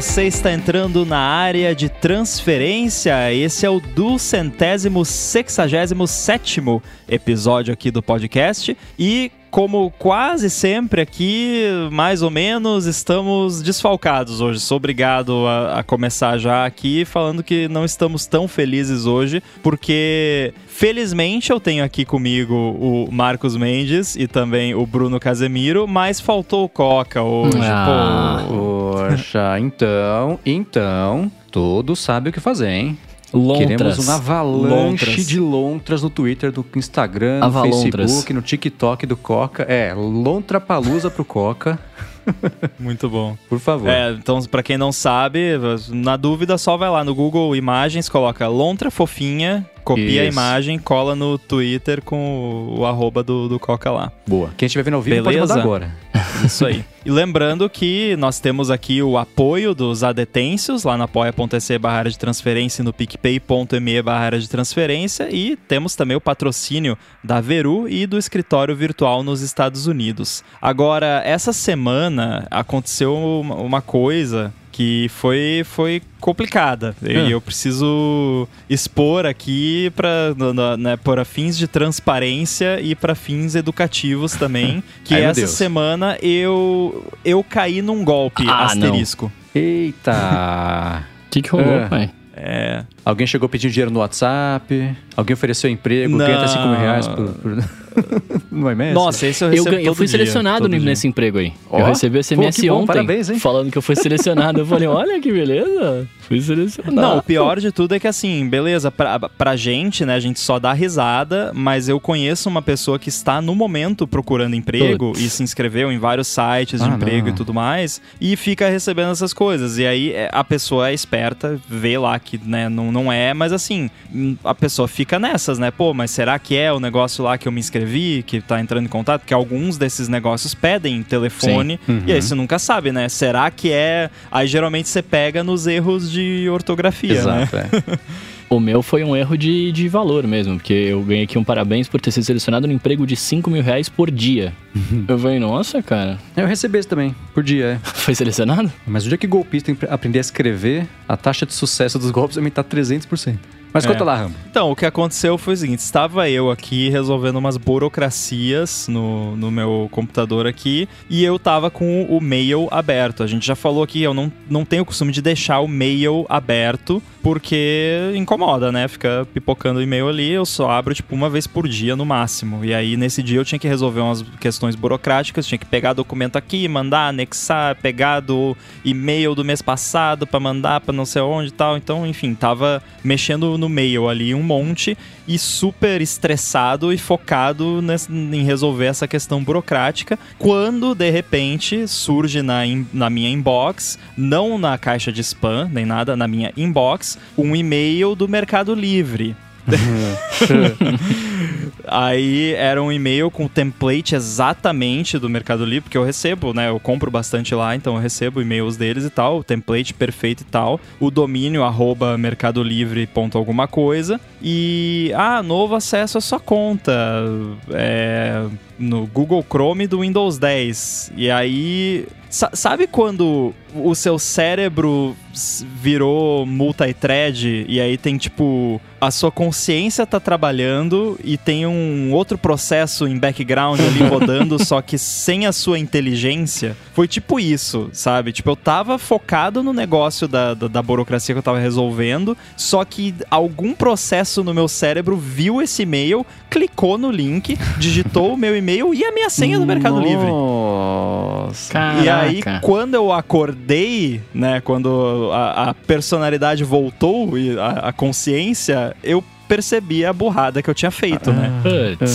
você está entrando na área de transferência. Esse é o duzentésimo sexagésimo sétimo episódio aqui do podcast. E como quase sempre aqui, mais ou menos, estamos desfalcados hoje. Sou obrigado a, a, começar já aqui falando que não estamos tão felizes hoje, porque felizmente eu tenho aqui comigo o Marcos Mendes e também o Bruno Casemiro, mas faltou o Coca hoje. Ah, poxa, então, então, todos sabem o que fazer, hein? Lontras. Queremos uma avalanche lontras. de lontras no Twitter, no Instagram, no Facebook, no TikTok do Coca. É, lontra palusa pro Coca. Muito bom. Por favor. É, então, para quem não sabe, na dúvida, só vai lá no Google Imagens, coloca lontra fofinha, copia Isso. a imagem, cola no Twitter com o, o arroba do, do Coca lá. Boa. Quem estiver vendo ao vivo Beleza? pode mandar agora. Isso aí. E lembrando que nós temos aqui o apoio dos adetêncios lá na apoia.se barra de transferência e no picpay.me barra de transferência e temos também o patrocínio da Veru e do escritório virtual nos Estados Unidos. Agora, essa semana aconteceu uma coisa que foi, foi complicada. E hum. eu preciso expor aqui para né, para fins de transparência e para fins educativos também, que Ai, essa semana eu eu caí num golpe ah, asterisco. Não. Eita! O que, que rolou, é. pai? É. Alguém chegou pedindo dinheiro no WhatsApp? Alguém ofereceu emprego? Não. Ganha até 5 mil reais por... por... no IMS? Nossa, esse eu recebo Eu, eu fui dia, selecionado nesse dia. emprego aí. Oh? Eu recebi o SMS Pô, ontem Parabéns, falando que eu fui selecionado. eu falei, olha que beleza. Fui selecionado. Não, o pior de tudo é que assim, beleza, pra, pra gente, né, a gente só dá risada, mas eu conheço uma pessoa que está no momento procurando emprego Putz. e se inscreveu em vários sites de ah, emprego não. e tudo mais, e fica recebendo essas coisas. E aí é, a pessoa é esperta, vê lá que, né, não, não é, mas assim, a pessoa fica nessas, né? Pô, mas será que é o negócio lá que eu me inscrevi, que tá entrando em contato? Porque alguns desses negócios pedem telefone, uhum. e aí você nunca sabe, né? Será que é. Aí geralmente você pega nos erros de ortografia, Exato, né? É. O meu foi um erro de, de valor mesmo, porque eu ganhei aqui um parabéns por ter sido selecionado no emprego de 5 mil reais por dia. eu falei, nossa, cara. Eu recebi esse também, por dia, é. Foi selecionado? Mas o dia que golpista aprender a escrever, a taxa de sucesso dos golpes aumentar 300%. Mas conta é. lá, Rambo. Então, o que aconteceu foi o seguinte: estava eu aqui resolvendo umas burocracias no, no meu computador aqui e eu tava com o mail aberto. A gente já falou aqui, eu não, não tenho o costume de deixar o mail aberto porque incomoda, né? Fica pipocando o e-mail ali, eu só abro tipo uma vez por dia no máximo. E aí nesse dia eu tinha que resolver umas questões burocráticas, tinha que pegar documento aqui, mandar, anexar, pegar do e-mail do mês passado para mandar para não sei onde e tal. Então, enfim, tava mexendo no mail ali um monte e super estressado e focado em resolver essa questão burocrática, quando de repente surge na, na minha inbox, não na caixa de spam, nem nada, na minha inbox, um e-mail do Mercado Livre. Aí era um e-mail com o template exatamente do Mercado Livre, porque eu recebo, né? Eu compro bastante lá, então eu recebo e-mails deles e tal, o template perfeito e tal. O domínio arroba mercadolivre alguma coisa. E, ah, novo acesso à sua conta. É, no Google Chrome do Windows 10. E aí, sabe quando o seu cérebro virou multi-thread e aí tem tipo a sua consciência tá trabalhando e tem um outro processo em background ali rodando, só que sem a sua inteligência. Foi tipo isso, sabe? Tipo, eu tava focado no negócio da, da, da burocracia que eu tava resolvendo, só que algum processo no meu cérebro viu esse e-mail, clicou no link, digitou o meu e-mail e a minha senha do Mercado Livre. Nossa. E aí, quando eu acordei, né, quando a, a personalidade voltou e a, a consciência, eu percebi a burrada que eu tinha feito, né?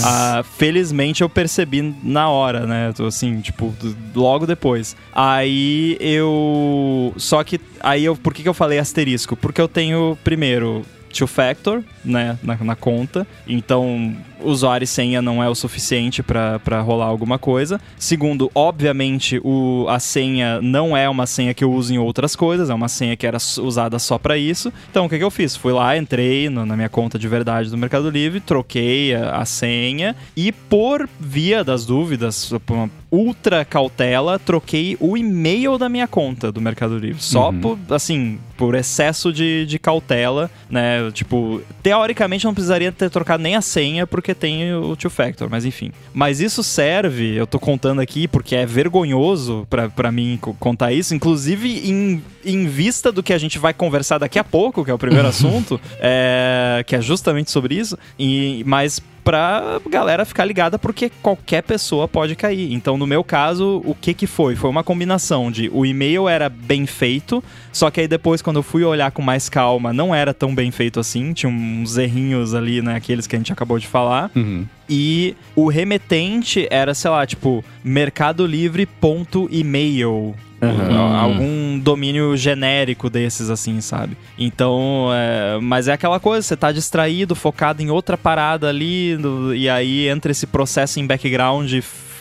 Ah, felizmente eu percebi na hora, né? Assim, tipo, logo depois. Aí eu. Só que. Aí eu. Por que, que eu falei asterisco? Porque eu tenho, primeiro, two factor, né, na, na, conta. Então, usuário e senha não é o suficiente para rolar alguma coisa. Segundo, obviamente, o, a senha não é uma senha que eu uso em outras coisas, é uma senha que era usada só para isso. Então, o que, que eu fiz? Fui lá, entrei no, na minha conta de verdade do Mercado Livre, troquei a, a senha e, por via das dúvidas, por uma ultra cautela, troquei o e-mail da minha conta do Mercado Livre. Só uhum. por, assim, por excesso de, de cautela, né? Tipo, teoricamente não precisaria ter trocado nem a senha, porque tem o two factor, mas enfim. Mas isso serve, eu tô contando aqui porque é vergonhoso para mim contar isso, inclusive em, em vista do que a gente vai conversar daqui a pouco, que é o primeiro assunto, é, que é justamente sobre isso, e, mas pra galera ficar ligada porque qualquer pessoa pode cair. Então, no meu caso, o que que foi? Foi uma combinação de o e-mail era bem feito, só que aí depois quando eu fui olhar com mais calma, não era tão bem feito assim, tinha uns errinhos ali, né, aqueles que a gente acabou de falar. Uhum. E o remetente era, sei lá, tipo, mercadolivre.email. Uhum. Algum domínio genérico desses, assim, sabe? Então, é, mas é aquela coisa, você tá distraído, focado em outra parada ali, e aí entra esse processo em background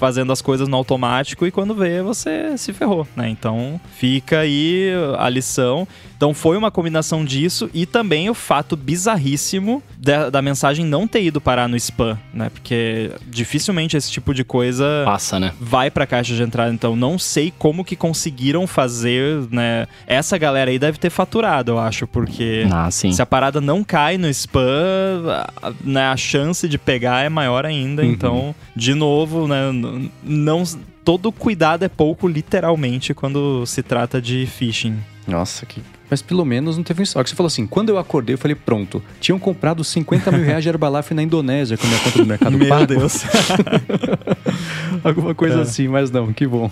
fazendo as coisas no automático e quando vê, você se ferrou, né? Então, fica aí a lição. Então foi uma combinação disso e também o fato bizarríssimo da, da, mensagem não ter ido parar no spam, né? Porque dificilmente esse tipo de coisa passa, né? Vai pra caixa de entrada. Então não sei como que conseguiram fazer, né? Essa galera aí deve ter faturado, eu acho, porque ah, se a parada não cai no spam, né, a chance de pegar é maior ainda. Uhum. Então, de novo, né? Não todo cuidado é pouco, literalmente, quando se trata de phishing. Nossa, que mas pelo menos não teve um estoque. Você falou assim, quando eu acordei, eu falei, pronto, tinham comprado 50 mil reais de Herbalife na Indonésia com a minha conta do Mercado Meu Pago. Deus. Alguma coisa é. assim, mas não, que bom.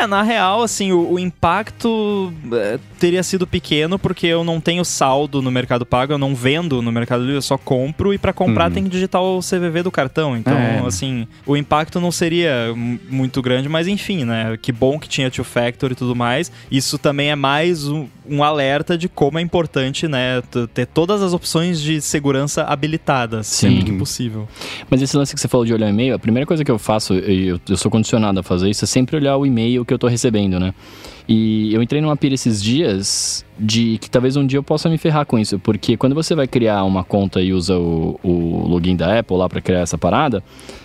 É, na real, assim, o, o impacto é, teria sido pequeno porque eu não tenho saldo no Mercado Pago, eu não vendo no Mercado Livre, eu só compro e para comprar uhum. tem que digitar o CVV do cartão. Então, é. assim, o impacto não seria muito grande, mas enfim, né? Que bom que tinha Two Factor e tudo mais. Isso também é mais um, um alerta de como é importante, né, ter todas as opções de segurança habilitadas Sim. sempre que possível. Mas esse lance que você falou de olhar o e-mail, a primeira coisa que eu faço, eu, eu sou condicionado a fazer isso, é sempre olhar o e-mail que eu tô recebendo, né? E eu entrei numa pira esses dias de que talvez um dia eu possa me ferrar com isso, porque quando você vai criar uma conta e usa o, o login da Apple lá para criar essa parada,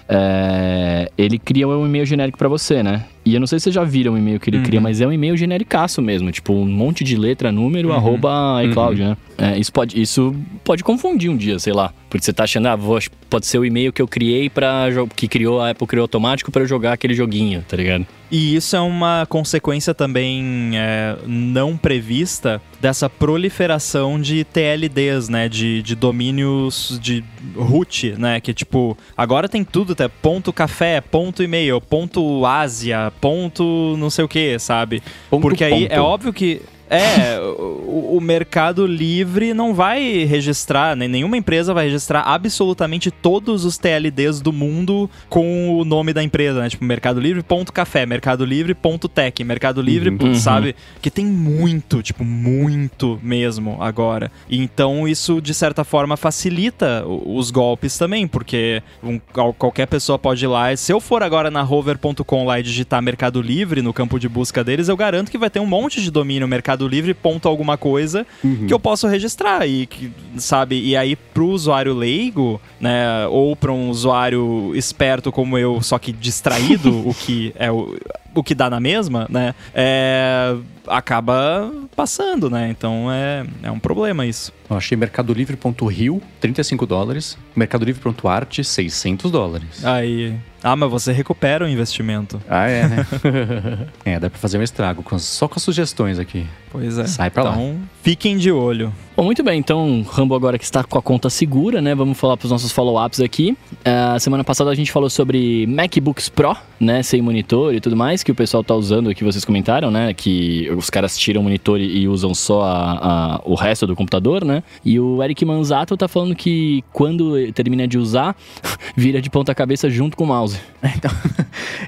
é, ele cria um e-mail genérico para você, né? E eu não sei se vocês já viram o e-mail que ele uhum. cria, mas é um e-mail genericaço mesmo, tipo um monte de letra, número, uhum. arroba iCloud, uhum. né? É, isso, pode, isso pode confundir um dia, sei lá. Porque você tá achando, ah, vou, pode ser o e-mail que eu criei para que criou a Apple criou automático para eu jogar aquele joguinho, tá ligado? E isso é uma consequência também é, não prevista dessa proliferação de TLDs, né? De, de domínios de root, né? Que tipo, agora tem tudo, até ponto café, ponto e-mail, ponto Ásia, ponto não sei o que, sabe? Ponto, Porque aí ponto. é óbvio que é, o, o, Mercado Livre não vai registrar, nem nenhuma empresa vai registrar absolutamente todos os TLDs do mundo com o nome da empresa, né? Tipo, Mercado Livre.café, Mercado Livre.tech, Mercado Livre, uhum. sabe? Que tem muito, tipo, muito mesmo agora. Então isso, de certa forma, facilita os golpes também, porque um, qualquer pessoa pode ir lá. Se eu for agora na hover.com lá e digitar Mercado Livre no campo de busca deles, eu garanto que vai ter um monte de domínio Mercado Mercado Livre, ponto alguma coisa, uhum. que eu posso registrar. E que, sabe, e aí pro usuário leigo, né, ou para um usuário esperto como eu, só que distraído, o que é o, o que dá na mesma, né? É, acaba passando, né? Então é, é um problema isso. Eu achei mercadolivre.rio, 35 dólares. Mercadolivre.arte, 600 dólares. Aí. Ah, mas você recupera o investimento. Ah, é, né? é, dá pra fazer um estrago com, só com as sugestões aqui. Pois é. Sai pra então, lá. fiquem de olho. Bom, muito bem. Então, Rambo agora que está com a conta segura, né? Vamos falar pros nossos follow-ups aqui. Uh, semana passada a gente falou sobre MacBooks Pro, né? Sem monitor e tudo mais, que o pessoal tá usando, que vocês comentaram, né? Que os caras tiram o monitor e, usam só a, a, o resto do computador, né? E o Eric Manzato tá falando que quando termina de usar, vira de ponta cabeça junto com o mouse. Então,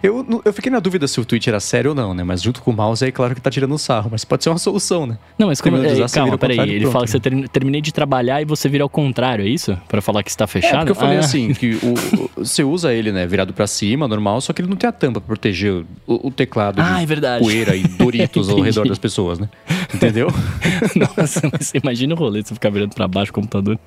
eu, eu fiquei na dúvida se o Twitch era sério ou não, né? Mas junto com o mouse aí, claro que tá tirando o sarro, mas pode ser uma solução, né? Não, mas como, é, usar, calma, peraí, ele pronto, fala né? que você ter, terminei de trabalhar e você vira ao contrário, é isso? Para falar que está fechado? É, porque eu falei ah. assim, que o, você usa ele, né, virado para cima, normal, só que ele não tem a tampa pra proteger o, o teclado ah, de é verdade. poeira e Doritos ao redor das pessoas, né? Entendeu? Nossa, mas você imagina o rolê você ficar virando para baixo o computador.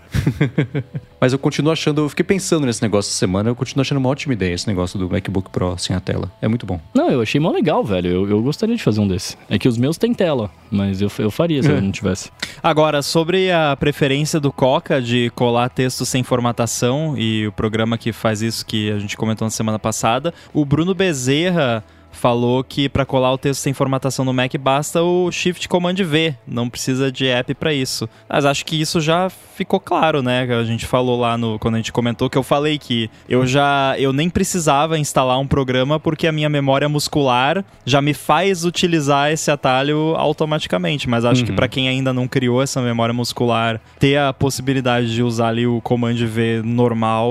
mas eu continuo achando, eu fiquei pensando nesse negócio essa semana, eu continuo achando uma ótima ideia esse negócio do MacBook Pro sem a tela. É muito bom. Não, eu achei mó legal, velho. Eu, eu gostaria de fazer um desse. É que os meus têm tela, mas eu, eu faria se é. eu não tivesse. Agora, sobre a preferência do Coca de colar texto sem formatação e o programa que faz isso que a gente comentou na semana passada, o Bruno Bezerra falou que para colar o texto sem formatação no Mac basta o Shift Command V, não precisa de app para isso. Mas acho que isso já ficou claro, né? A gente falou lá no quando a gente comentou que eu falei que eu já eu nem precisava instalar um programa porque a minha memória muscular já me faz utilizar esse atalho automaticamente, mas acho uhum. que para quem ainda não criou essa memória muscular, ter a possibilidade de usar ali o Command V normal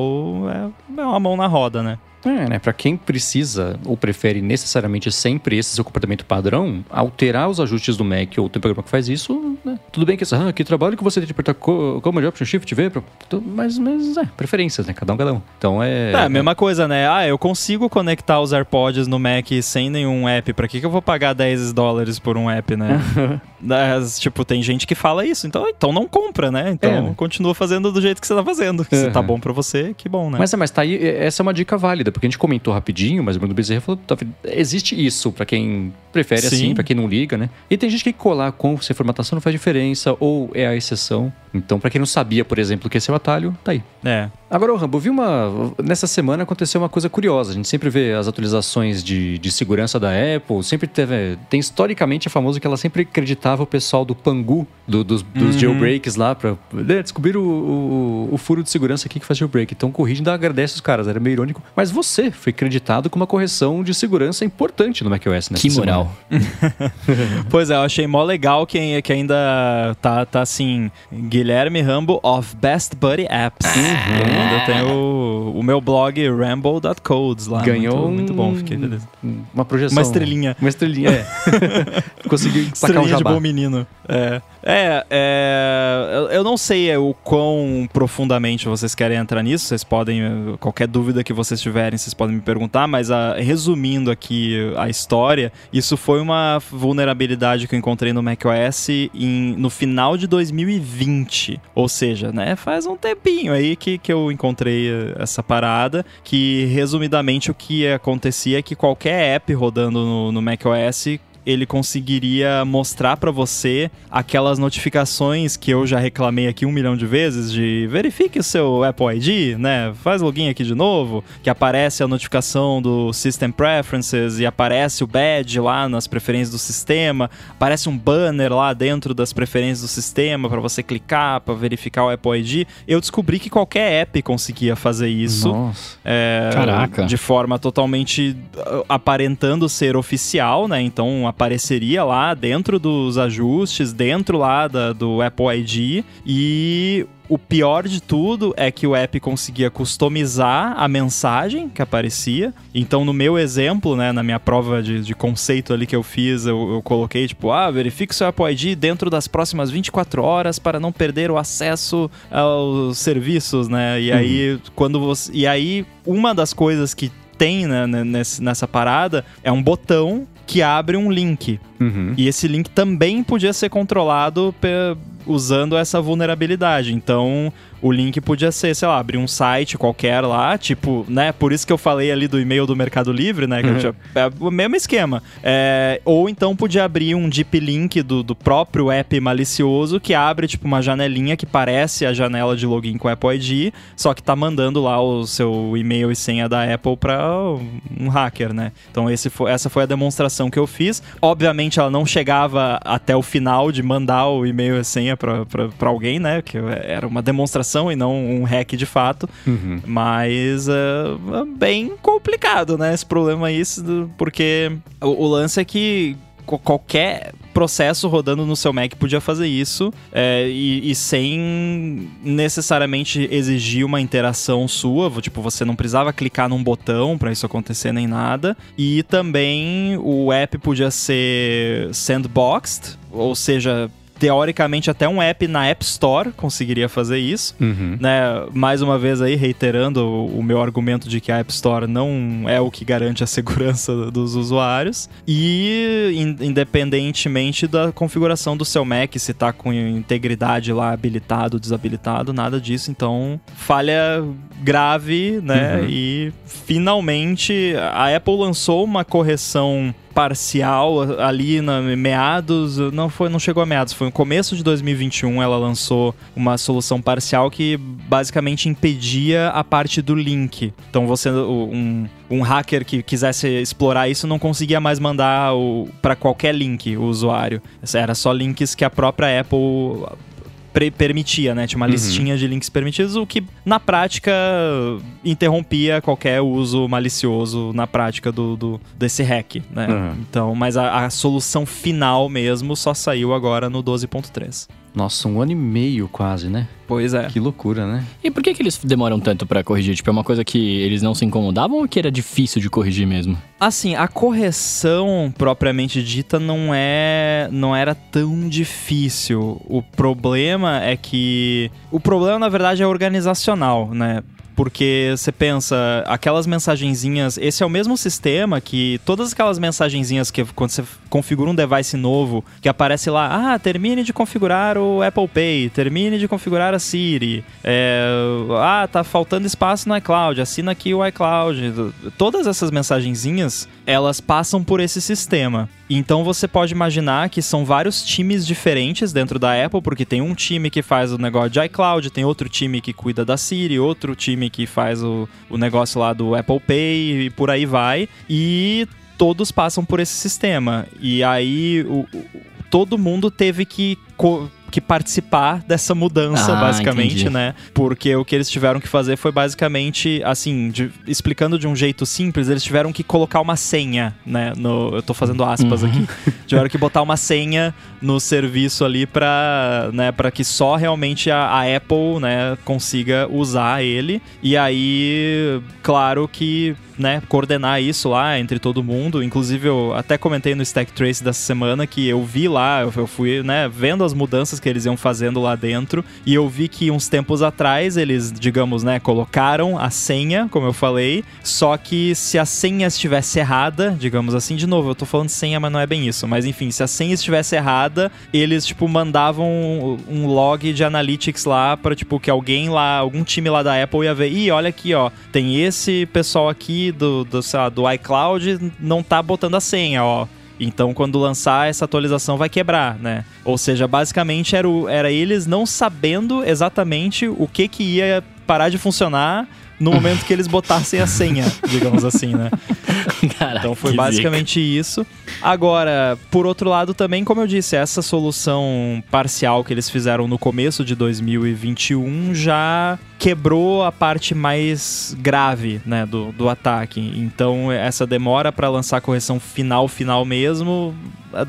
é, é uma mão na roda, né? É, né? Pra quem precisa ou prefere necessariamente sempre esse seu comportamento padrão, alterar os ajustes do Mac ou tem programa que faz isso, né? Tudo bem que, ah, que trabalho que você tem de apertar Command Option Shift V, mas, mas é, preferências, né? Cada um, cada um. Então é. É a mesma coisa, né? Ah, eu consigo conectar os AirPods no Mac sem nenhum app. Pra que, que eu vou pagar 10 dólares por um app, né? Das, tipo, tem gente que fala isso, então, então não compra, né? Então é, né? continua fazendo do jeito que você tá fazendo. Uhum. Se tá bom pra você, que bom, né? Mas, mas tá aí, essa é uma dica válida porque a gente comentou rapidinho, mas o Bruno Bezerra falou, tá, existe isso para quem prefere Sim. assim, para quem não liga, né? E tem gente que colar com sem formatação não faz diferença ou é a exceção. Então, para quem não sabia, por exemplo, que esse é o atalho, tá aí. É. Agora, Rambo, vi uma. Nessa semana aconteceu uma coisa curiosa. A gente sempre vê as atualizações de, de segurança da Apple, sempre teve. Tem historicamente é famoso que ela sempre acreditava o pessoal do Pangu, do, dos, dos uhum. jailbreaks lá, pra né, descobrir o, o, o, furo de segurança aqui que faz jailbreak. Então, corrige e agradece os caras, era meio irônico. Mas você foi acreditado com uma correção de segurança importante no macOS, né? Que moral. pois é, eu achei mó legal que, que ainda tá, tá assim Guilherme Rambo of Best Buddy Apps. Uhum. Eu tenho o, o meu blog ramble.codes lá. Ganhou muito, muito bom, fiquei feliz. Uma projeção. Uma estrelinha. Uma estrelinha, é. Conseguiu sacar um jabá. de bom menino. É. É, é, eu não sei o quão profundamente vocês querem entrar nisso. Vocês podem, qualquer dúvida que vocês tiverem, vocês podem me perguntar. Mas a, resumindo aqui a história, isso foi uma vulnerabilidade que eu encontrei no macOS em, no final de 2020. Ou seja, né, faz um tempinho aí que, que eu encontrei essa parada. Que resumidamente o que acontecia é que qualquer app rodando no, no macOS ele conseguiria mostrar para você aquelas notificações que eu já reclamei aqui um milhão de vezes de verifique o seu Apple ID, né? Faz login aqui de novo, que aparece a notificação do System Preferences e aparece o badge lá nas preferências do sistema, aparece um banner lá dentro das preferências do sistema para você clicar para verificar o Apple ID. Eu descobri que qualquer app conseguia fazer isso. É, Caraca. De forma totalmente uh, aparentando ser oficial, né? Então apareceria lá dentro dos ajustes, dentro lá da, do Apple ID e o pior de tudo é que o app conseguia customizar a mensagem que aparecia. Então, no meu exemplo, né, na minha prova de, de conceito ali que eu fiz, eu, eu, coloquei, tipo, ah, verifique seu Apple ID dentro das próximas 24 horas para não perder o acesso aos serviços, né? E aí, uhum. quando você. E aí, uma das coisas que tem né, nessa parada é um botão que abre um link. Uhum. E esse link também podia ser controlado usando essa vulnerabilidade. Então, o link podia ser, sei lá, abrir um site qualquer lá, tipo, né? Por isso que eu falei ali do e-mail do Mercado Livre, né? Uhum. tinha, é o mesmo esquema. É, ou então podia abrir um deep link do, do próprio app malicioso que abre, tipo, uma janelinha que parece a janela de login com o Apple ID, só que tá mandando lá o seu e-mail e senha da Apple para um hacker, né? Então esse foi, essa foi a demonstração que eu fiz. Obviamente ela não chegava até o final de mandar o e-mail e senha para alguém, né? Que era uma demonstração e não um hack de fato. Uhum. Mas é, é bem complicado, né? Esse problema aí, porque o, o lance é que qualquer processo rodando no seu Mac podia fazer isso é, e, e, sem necessariamente exigir uma interação sua, tipo, você não precisava clicar num botão para isso acontecer nem nada. E também o app podia ser sandboxed, ou seja, teoricamente até um app na App Store conseguiria fazer isso, uhum. né? Mais uma vez aí reiterando o, o, meu argumento de que a App Store não é o que garante a segurança dos usuários e in, independentemente da configuração do seu Mac, se tá com integridade lá habilitado, desabilitado, nada disso, então falha grave, né? Uhum. E finalmente a Apple lançou uma correção parcial ali na meados, não foi, não chegou a meados, foi no começo de 2021 ela lançou uma solução parcial que basicamente impedia a parte do link. Então você um, um hacker que quisesse explorar isso não conseguia mais mandar para qualquer link o usuário. Era só links que a própria Apple permitia, né? Tinha uma uhum. listinha de links permitidos, o que na prática interrompia qualquer uso malicioso na prática do, do desse hack, né? Uhum. Então, mas a, a solução final mesmo só saiu agora no 12.3. Nossa, um ano e meio quase, né? Pois é. Que loucura, né? E por que, que eles demoram tanto para corrigir? Tipo, é uma coisa que eles não se incomodavam ou que era difícil de corrigir mesmo? Assim, a correção propriamente dita não é não era tão difícil. O problema é que o problema na verdade é organizacional, né? Porque você pensa, aquelas mensagenzinhas, esse é o mesmo sistema que todas aquelas mensagenzinhas que quando você configura um device novo, que aparece lá, ah, termine de configurar o Apple Pay, termine de configurar a Siri, é, ah, tá faltando espaço no iCloud, assina aqui o iCloud. Todas essas mensagenzinhas, elas passam por esse sistema. Então você pode imaginar que são vários times diferentes dentro da Apple, porque tem um time que faz o negócio de iCloud, tem outro time que cuida da Siri, outro time que faz o, o negócio lá do Apple Pay e por aí vai. E todos passam por esse sistema. E aí o, o, todo mundo teve que que participar dessa mudança, ah, basicamente, entendi. né? Porque o que eles tiveram que fazer foi basicamente, assim, de, explicando de um jeito simples, eles tiveram que colocar uma senha, né? No, eu tô fazendo aspas uhum. aqui. tiveram que botar uma senha no serviço ali para né, que só realmente a, a, Apple, né, consiga usar ele. E aí, claro que né, coordenar isso lá entre todo mundo. Inclusive, eu até comentei no Stack Trace dessa semana que eu vi lá, eu fui, né, vendo as mudanças que eles iam fazendo lá dentro e eu vi que uns tempos atrás eles, digamos, né, colocaram a senha, como eu falei, só que se a senha estivesse errada, digamos assim, de novo, eu tô falando senha, mas não é bem isso, mas enfim, se a senha estivesse errada, eles, tipo, mandavam um log de analytics lá para tipo, que alguém lá, algum time lá da Apple ia ver, ih, olha aqui, ó, tem esse pessoal aqui do, do, lá, do iCloud não tá botando a senha, ó. Então, quando lançar essa atualização, vai quebrar, né? Ou seja, basicamente era, o, era eles não sabendo exatamente o que, que ia parar de funcionar no momento que eles botassem a senha, digamos assim, né? Caraca, então foi basicamente zica. isso. Agora, por outro lado, também, como eu disse, essa solução parcial que eles fizeram no começo de 2021 já quebrou a parte mais grave né, do, do ataque. Então, essa demora para lançar a correção final, final mesmo,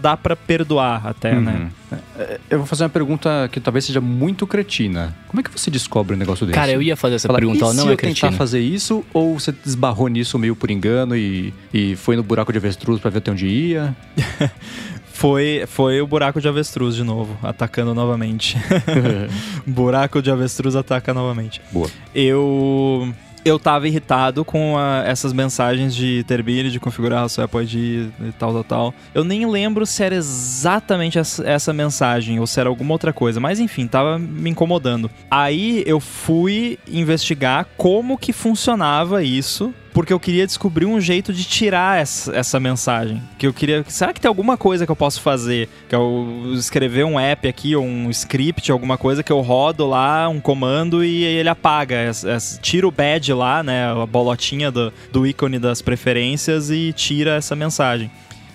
dá para perdoar até, né? uhum. né? Eu vou fazer uma pergunta que talvez seja muito cretina. Como é que você descobre um negócio desse? Cara, eu ia fazer essa Fala, pergunta, ela não é cretina. tentar fazer isso ou você desbarrou nisso meio por engano e, e foi no buraco de avestruz para ver até onde ia? foi, foi o buraco de avestruz de novo, atacando novamente. buraco de avestruz ataca novamente. Boa. Eu eu tava irritado com a, essas mensagens de termine, de configurar o seu Apple ID e tal, tal, tal. Eu nem lembro se era exatamente essa, essa, mensagem ou se era alguma outra coisa, mas enfim, tava me incomodando. Aí eu fui investigar como que funcionava isso porque eu queria descobrir um jeito de tirar essa, essa mensagem. Que eu queria. Será que tem alguma coisa que eu posso fazer? Que eu escrever um app aqui, ou um script, alguma coisa que eu rodo lá, um comando e ele apaga. Tira o badge lá, né? A bolotinha do, do ícone das preferências e tira essa mensagem.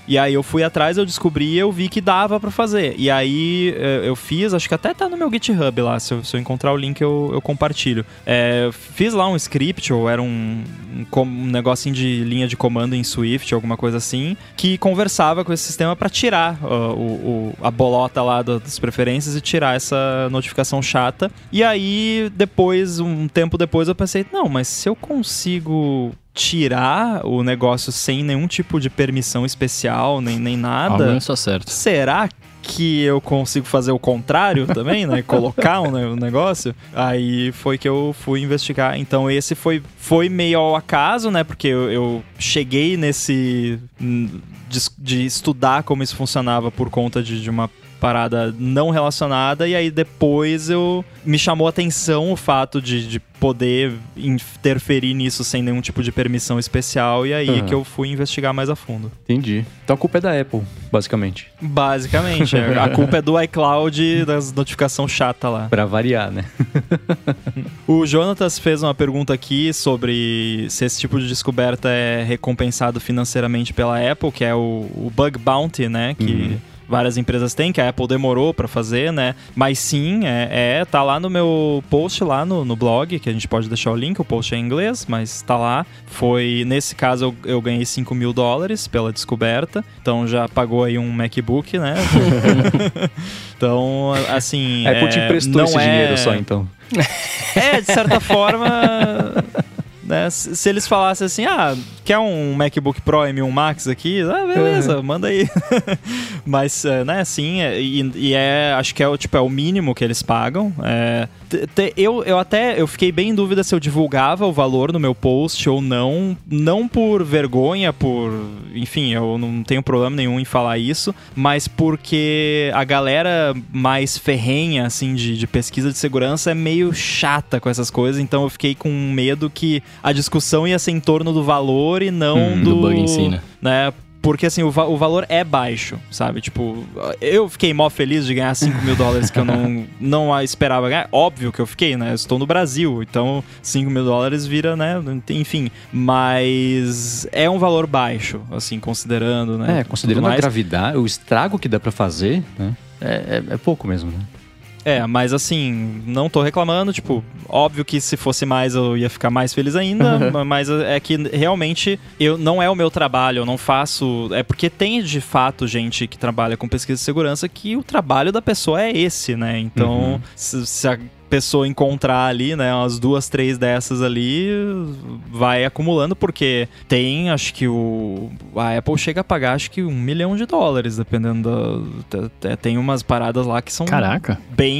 E aí eu fui atrás, eu descobri eu vi que dava para fazer. E aí eh, eu fiz, acho que até tá no meu GitHub lá, se eu, se eu encontrar o link eu, eu compartilho. É, fiz lá um script, ou era um, um, um negocinho de linha de comando em Swift, alguma coisa assim, que conversava com esse sistema para tirar uh, o, o, a bolota lá das preferências e tirar essa notificação chata. E aí, depois, um tempo depois, eu pensei, não, mas se eu consigo tirar o negócio sem nenhum tipo de permissão especial, nem, nem nada. Algo não está certo. Será que eu consigo fazer o contrário também, né? Colocar um, um, negócio. Aí foi que eu fui investigar. Então esse foi, foi meio ao acaso, né? Porque eu, eu cheguei nesse. De, de, estudar como isso funcionava por conta de, de uma parada não relacionada, e aí depois eu me chamou a atenção o fato de, de poder interferir nisso sem nenhum tipo de permissão especial, e aí uhum. que eu fui investigar mais a fundo. Entendi. Então a culpa é da Apple, basicamente. Basicamente. É. a culpa é do iCloud das notificação chata lá. Pra variar, né? o Jonatas fez uma pergunta aqui sobre se esse tipo de descoberta é recompensado financeiramente pela Apple, que é o, o Bug Bounty, né? Que. Uhum várias empresas têm, que a Apple demorou para fazer, né? Mas sim, é, é, tá lá no meu post lá no, no blog, que a gente pode deixar o link, o post é em inglês, mas tá lá. Foi, nesse caso, eu, eu ganhei 5 mil dólares pela descoberta, então já pagou aí um MacBook, né? então, assim... A Apple é, te emprestou esse é... dinheiro só, então. É, de certa forma... Né? Se eles falassem assim, ah, quer um MacBook Pro M1 Max aqui? Ah, beleza, uhum. manda aí. Mas, é, né, sim, é, e, e, é, acho que é o, tipo, é o mínimo que eles pagam. É, eu, eu até eu fiquei bem em dúvida se eu divulgava o valor no meu post ou não. Não por vergonha, por. Enfim, eu não tenho problema nenhum em falar isso, mas porque a galera mais ferrenha, assim, de, de pesquisa de segurança é meio chata com essas coisas, então eu fiquei com medo que a discussão ia ser em torno do valor e não hum, do, do bug em si, né? né? Porque assim, o, va o valor é baixo, sabe? Tipo, eu fiquei mó feliz de ganhar 5 mil dólares que eu não, não esperava ganhar. Óbvio que eu fiquei, né? Eu estou no Brasil, então 5 mil dólares vira, né? Enfim. Mas é um valor baixo, assim, considerando, né? É, considerando a gravidade, o estrago que dá para fazer, né? É, é, é pouco mesmo, né? É, mas assim, não tô reclamando, tipo, óbvio que se fosse mais eu ia ficar mais feliz ainda, mas é que realmente eu não é o meu trabalho, eu não faço, é porque tem de fato gente que trabalha com pesquisa de segurança que o trabalho da pessoa é esse, né? Então, uhum. se, se a pessoa encontrar ali, né, umas duas, três dessas ali, vai acumulando, porque tem, acho que o. A Apple chega a pagar, acho que um milhão de dólares, dependendo da. Tem umas paradas lá que são. Caraca! Bem.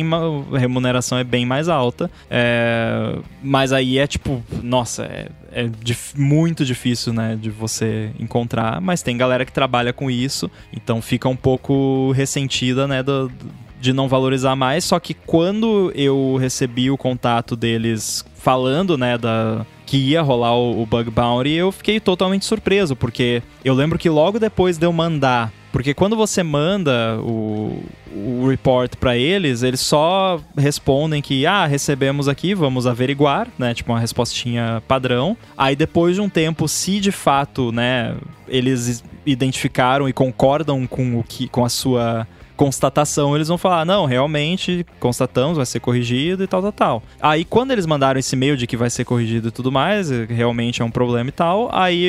A remuneração é bem mais alta. É, mas aí é tipo, nossa, é, é dif muito difícil, né, de você encontrar, mas tem galera que trabalha com isso, então fica um pouco ressentida, né, do, de não valorizar mais, só que quando eu recebi o contato deles falando, né, da que ia rolar o, o Bug Bounty, eu fiquei totalmente surpreso, porque eu lembro que logo depois de eu mandar porque quando você manda o, o report para eles, eles só respondem que, ah, recebemos aqui, vamos averiguar, né? Tipo uma respostinha padrão. Aí depois de um tempo, se de fato, né, eles identificaram e concordam com o que com a sua constatação, eles vão falar: não, realmente constatamos, vai ser corrigido e tal, tal, tal. Aí quando eles mandaram esse e-mail de que vai ser corrigido e tudo mais, realmente é um problema e tal, aí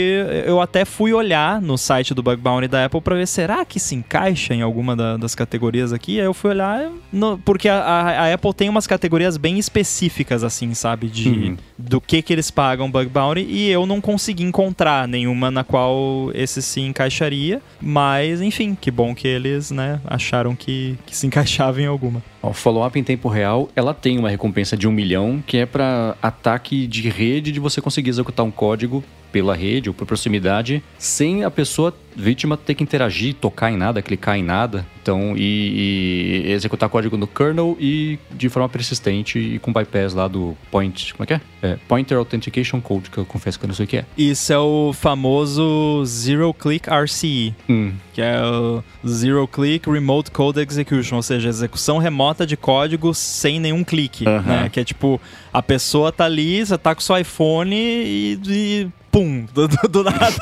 eu até fui olhar no site do Bug Bounty da Apple para ver será que se encaixa em alguma da, das categorias aqui. Aí eu fui olhar, no, porque a, a, a, Apple tem umas categorias bem específicas, assim, sabe? De uhum. do que que eles pagam Bug Bounty e eu não consegui encontrar nenhuma na qual esse se encaixaria, mas enfim, que bom que eles, né, acharam acharam que, que se encaixava em alguma. O follow-up em tempo real, ela tem uma recompensa de um milhão, que é para ataque de rede de você conseguir executar um código pela rede ou por proximidade, sem a pessoa vítima ter que interagir, tocar em nada, clicar em nada. Então, e, e, executar código no kernel e de forma persistente e com bypass lá do point. Como é que é? é? Pointer Authentication Code, que eu confesso que eu não sei o que é. Isso é o famoso Zero Click RCE, hum. que é o Zero Click Remote Code Execution, ou seja, execução remota de código sem nenhum clique, uh -huh. né? Que é tipo, a pessoa tá ali, você tá com o seu iPhone e, e pum, do, do, do nada.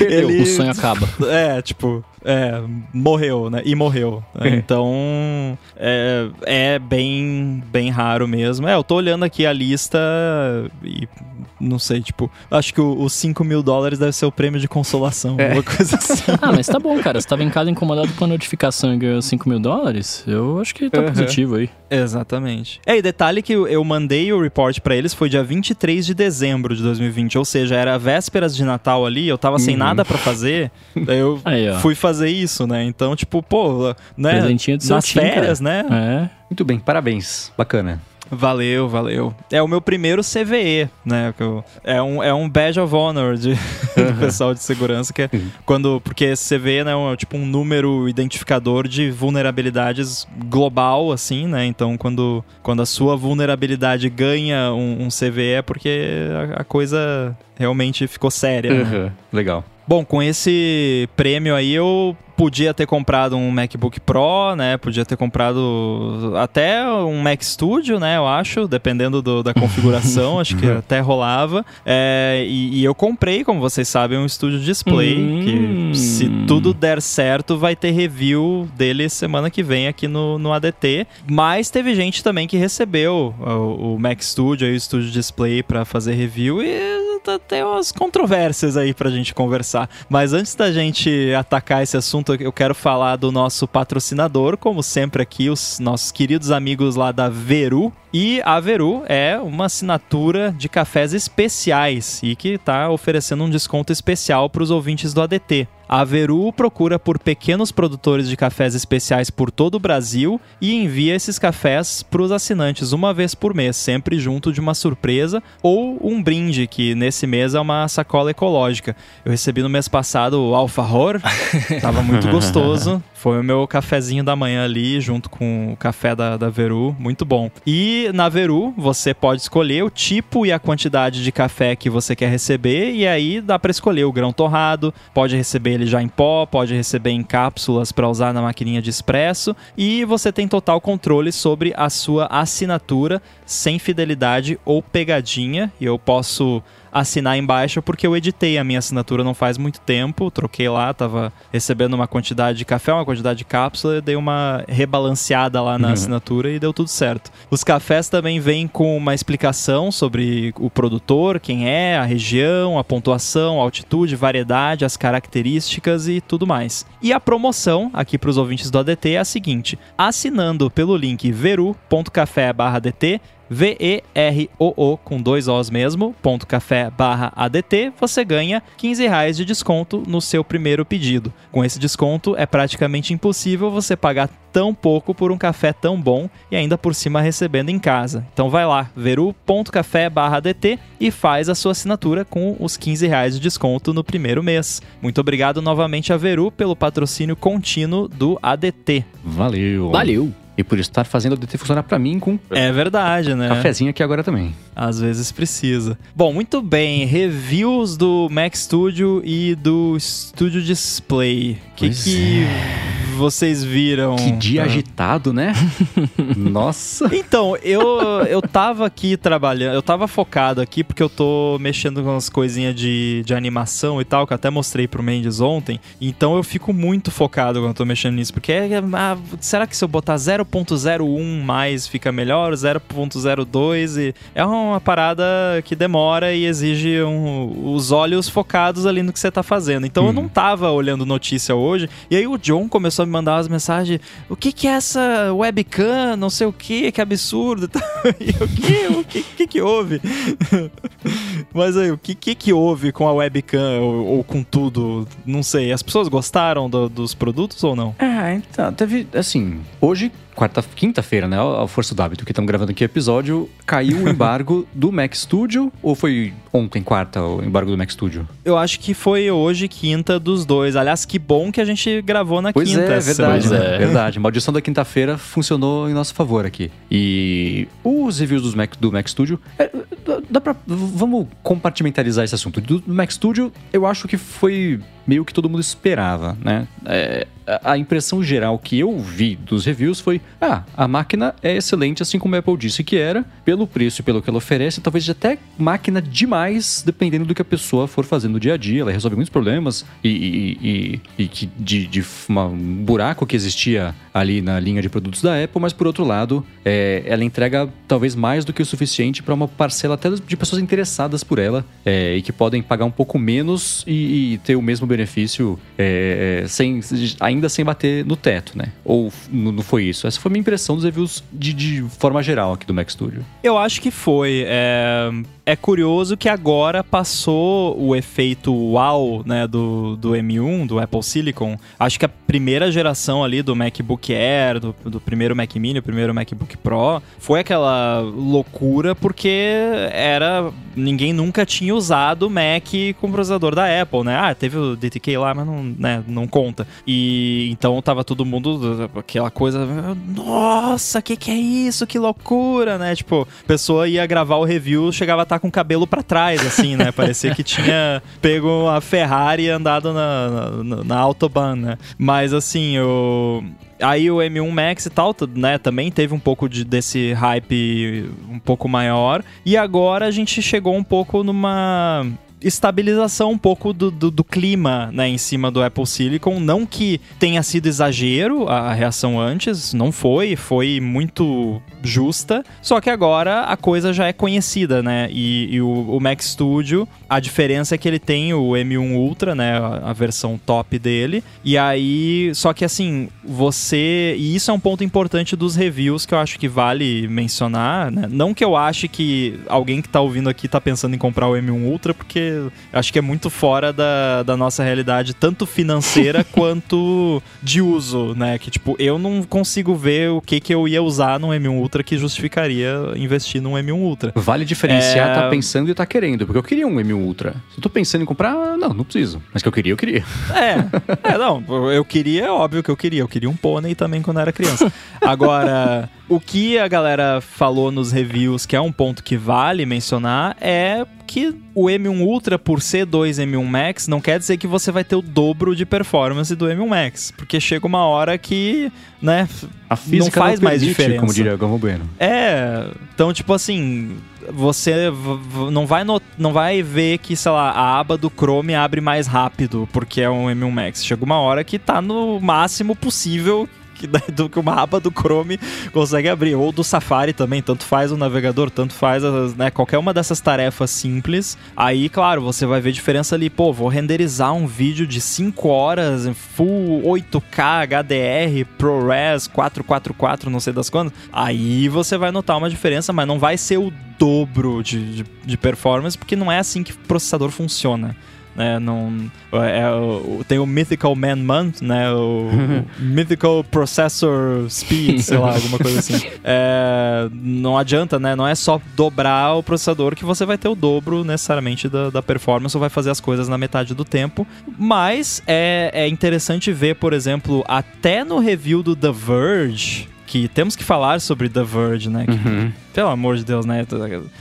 ele... O sonho acabou acaba. É, tipo, é, morreu, né? E morreu. Né? Então, é, é bem, bem raro mesmo. É, eu tô olhando aqui a lista e não sei, tipo, acho que os 5 mil dólares deve ser o prêmio de consolação, é. uma coisa assim. ah, mas tá bom, cara. Você tava em casa incomodado com a notificação e ganhou 5 mil dólares? Eu acho que tá uhum. positivo aí. Exatamente. É, e detalhe que eu mandei o report para eles foi dia 23 de dezembro de 2020, ou seja, era vésperas de Natal ali, eu tava sem nada para fazer, daí eu aí, fui fazer isso, né? Então, tipo, pô, né? Presentinho de nas férias, cara. né? É. Muito bem, parabéns. Bacana. Valeu, valeu. É o meu primeiro CVE, né? É um, é um badge of honor de, do pessoal de segurança, que é quando. Porque esse CVE né, é tipo um número identificador de vulnerabilidades global, assim, né? Então, quando, quando a sua vulnerabilidade ganha um, um CVE é porque a, a coisa realmente ficou séria. Né? Uhum. Legal. Bom, com esse prêmio aí eu podia ter comprado um MacBook Pro, né? Podia ter comprado até um Mac Studio, né? Eu acho, dependendo do, da configuração, acho que até rolava. É, e, e, eu comprei, como vocês sabem, um Studio Display, que se hum. tudo der certo, vai ter review dele semana que vem aqui no, no ADT. Mas teve gente também que recebeu o, o Mac Studio e o Studio Display para fazer review e tem umas controvérsias aí pra gente conversar. Mas antes da gente atacar esse assunto, eu quero falar do nosso patrocinador, como sempre aqui, os nossos queridos amigos lá da Veru. E a Veru é uma assinatura de cafés especiais e que está oferecendo um desconto especial para os ouvintes do ADT. A Veru procura por pequenos produtores de cafés especiais por todo o Brasil e envia esses cafés para os assinantes uma vez por mês, sempre junto de uma surpresa ou um brinde, que nesse mês é uma sacola ecológica. Eu recebi no mês passado o Alfajor, estava muito gostoso. Foi o meu cafezinho da manhã ali, junto com o café da, da Veru, muito bom. E na Veru, você pode escolher o tipo e a quantidade de café que você quer receber, e aí dá para escolher o grão torrado, pode receber ele já em pó, pode receber em cápsulas para usar na maquininha de expresso, e você tem total controle sobre a sua assinatura sem fidelidade ou pegadinha, e eu posso assinar embaixo porque eu editei a minha assinatura não faz muito tempo, troquei lá, tava recebendo uma quantidade de café, uma quantidade de cápsula, dei uma rebalanceada lá na uhum. assinatura e deu tudo certo. Os cafés também vêm com uma explicação sobre o produtor, quem é, a região, a pontuação, a altitude, variedade, as características e tudo mais. E a promoção aqui para os ouvintes do ADT é a seguinte: assinando pelo link veru.café/dt V-E-R-O-O, com dois Os mesmo, ponto café barra ADT, você ganha 15 reais de desconto no seu primeiro pedido. Com esse desconto, é praticamente impossível você pagar tão pouco por um café tão bom e ainda por cima recebendo em casa. Então vai lá, veru.café barra ADT e faz a sua assinatura com os 15 reais de desconto no primeiro mês. Muito obrigado novamente a Veru pelo patrocínio contínuo do ADT. Valeu! Valeu! E por estar fazendo o DT funcionar para mim com. É verdade, né? Cafezinho aqui agora também. Às vezes precisa. Bom, muito bem. Reviews do Mac Studio e do Studio Display. O que, que é vocês viram. Que dia ah. agitado, né? Nossa. Então, eu, eu tava aqui trabalhando, eu tava focado aqui porque eu tô mexendo com umas coisinhas de, de animação e tal, que eu até mostrei pro Mendes ontem. Então eu fico muito focado quando eu tô mexendo nisso, porque é, ah, será que se eu botar 0.01 mais fica melhor? 0.02 e é uma parada que demora e exige um, os olhos focados ali no que você tá fazendo. Então hum. eu não tava olhando notícia hoje, e aí o John começou a me mandar umas mensagens: o que, que é essa webcam? Não sei o que, que absurdo. E o que, o que, que, que houve? Mas aí, o que, que, que houve com a webcam ou, ou com tudo? Não sei. As pessoas gostaram do, dos produtos ou não? É, então, teve, assim, hoje quarta, quinta-feira, né? Ao Força do Hábito, que estamos gravando aqui o episódio, caiu o embargo do Mac Studio ou foi ontem, quarta, o embargo do Mac Studio? Eu acho que foi hoje, quinta, dos dois. Aliás, que bom que a gente gravou na pois quinta. É, verdade, né? é. verdade. A maldição da quinta-feira funcionou em nosso favor aqui. E os reviews dos Mac, do Mac Studio, é, dá pra, vamos compartimentalizar esse assunto. Do Mac Studio, eu acho que foi meio que todo mundo esperava, né? É, a impressão geral que eu vi dos reviews foi: ah, a máquina é excelente, assim como a Apple disse que era, pelo preço e pelo que ela oferece, talvez até máquina demais, dependendo do que a pessoa for fazendo no dia a dia. Ela resolve muitos problemas e, e, e, e de, de um buraco que existia ali na linha de produtos da Apple, mas por outro lado, é, ela entrega talvez mais do que o suficiente para uma parcela até de pessoas interessadas por ela é, e que podem pagar um pouco menos e, e ter o mesmo benefício é, sem, ainda sem bater no teto, né? Ou não foi isso? Essa foi minha impressão dos reviews de, de forma geral aqui do Mac Studio. Eu acho que foi. É é curioso que agora passou o efeito wow, né, do, do M1, do Apple Silicon. Acho que a primeira geração ali do MacBook Air, do, do primeiro Mac Mini, o primeiro MacBook Pro, foi aquela loucura porque era ninguém nunca tinha usado Mac com processador da Apple, né? Ah, teve o DTK lá, mas não, né, não conta. E então tava todo mundo aquela coisa, nossa, que que é isso? Que loucura, né? Tipo, pessoa ia gravar o review, chegava a estar tá com o cabelo para trás, assim, né? Parecia que tinha pego a Ferrari e andado na, na, na Autobahn, né? Mas assim, o. Aí o M1 Max e tal, né, também teve um pouco de, desse hype um pouco maior. E agora a gente chegou um pouco numa estabilização um pouco do, do, do, clima né, em cima do Apple Silicon. Não que tenha sido exagero a, a reação antes, não foi, foi muito justa. Só que agora a coisa já é conhecida, né? E, e o, o, Mac Studio, a diferença é que ele tem o M1 Ultra, né? A, a, versão top dele. E aí, só que assim, você. E isso é um ponto importante dos reviews que eu acho que vale mencionar, né? Não que eu ache que alguém que tá ouvindo aqui tá pensando em comprar o M1 Ultra, porque acho que é muito fora da, da nossa realidade, tanto financeira quanto de uso, né? Que tipo, eu não consigo ver o que, que eu ia usar no M1 Ultra que justificaria investir num M1 Ultra. Vale diferenciar, é... tá pensando e tá querendo, porque eu queria um M1 Ultra. Se eu tô pensando em comprar, não, não preciso. Mas que eu queria, eu queria. É, é não, eu queria, é óbvio que eu queria. Eu queria um pônei também quando era criança. Agora, o que a galera falou nos reviews, que é um ponto que vale mencionar, é que o M1 Ultra, por ser 2 M1 Max, não quer dizer que você vai ter o dobro de performance do M1 Max. Porque chega uma hora que, né, a física não faz não permite, mais diferença. Como diria Gamo Bueno. É, então, tipo assim, você não vai, não vai ver que, sei lá, a aba do Chrome abre mais rápido porque é um M1 Max. Chega uma hora que tá no máximo possível que, do que uma aba do Chrome consegue abrir. Ou do Safari também, tanto faz o navegador, tanto faz né, qualquer uma dessas tarefas simples. Aí, claro, você vai ver diferença ali. Pô, vou renderizar um vídeo de 5 horas em Full 8K HDR, ProRes 444, não sei das quantas. Aí você vai notar uma diferença, mas não vai ser o dobro de, de, de performance, porque não é assim que o processador funciona né? Não, é, é, tem o Mythical Man Month, né? O, o Mythical Processor Speed, sei lá, alguma coisa assim. É, não adianta, né? Não é só dobrar o processador que você vai ter o dobro necessariamente da, da performance ou vai fazer as coisas na metade do tempo. Mas é, é interessante ver, por exemplo, até no review do The Verge, que temos que falar sobre The Verge, né? Que, uhum. Pelo amor de Deus, né?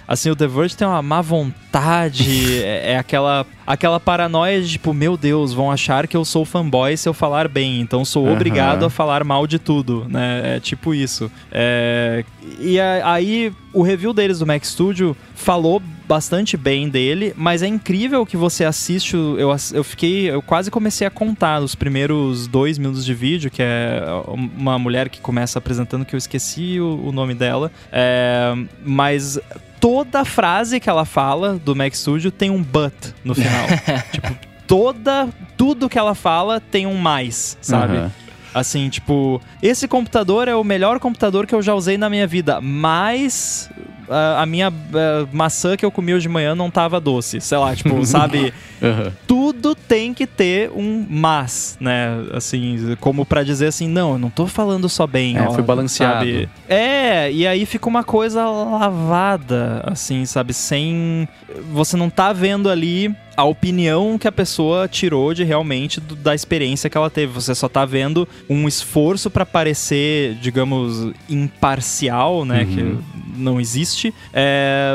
Assim, o The Verge tem uma má vontade, é, é, aquela, aquela paranoia de tipo, meu Deus, vão achar que eu sou fanboy se eu falar bem, então sou uhum. obrigado a falar mal de tudo, né? É tipo isso. É, e aí, o review deles do Mac Studio falou bastante bem dele, mas é incrível que você assiste. Eu, eu fiquei. Eu quase comecei a contar nos primeiros dois minutos de vídeo, que é uma mulher que começa apresentando que eu esqueci o, o nome dela. É, mas toda frase que ela fala do Mac Studio tem um but no final. tipo, toda. Tudo que ela fala tem um mais, sabe? Uhum. Assim, tipo, esse computador é o melhor computador que eu já usei na minha vida, mas a, a minha a maçã que eu comi hoje de manhã não tava doce. Sei lá, tipo, sabe? Uhum. Tudo tem que ter um mas, né? Assim, como para dizer assim, não, eu não tô falando só bem. É, ó, foi balanceado. Sabe? É, e aí fica uma coisa lavada, assim, sabe? Sem. Você não tá vendo ali a opinião que a pessoa tirou de realmente do, da experiência que ela teve. Você só tá vendo um esforço para parecer, digamos, imparcial, né? Uhum. Que não existe. É,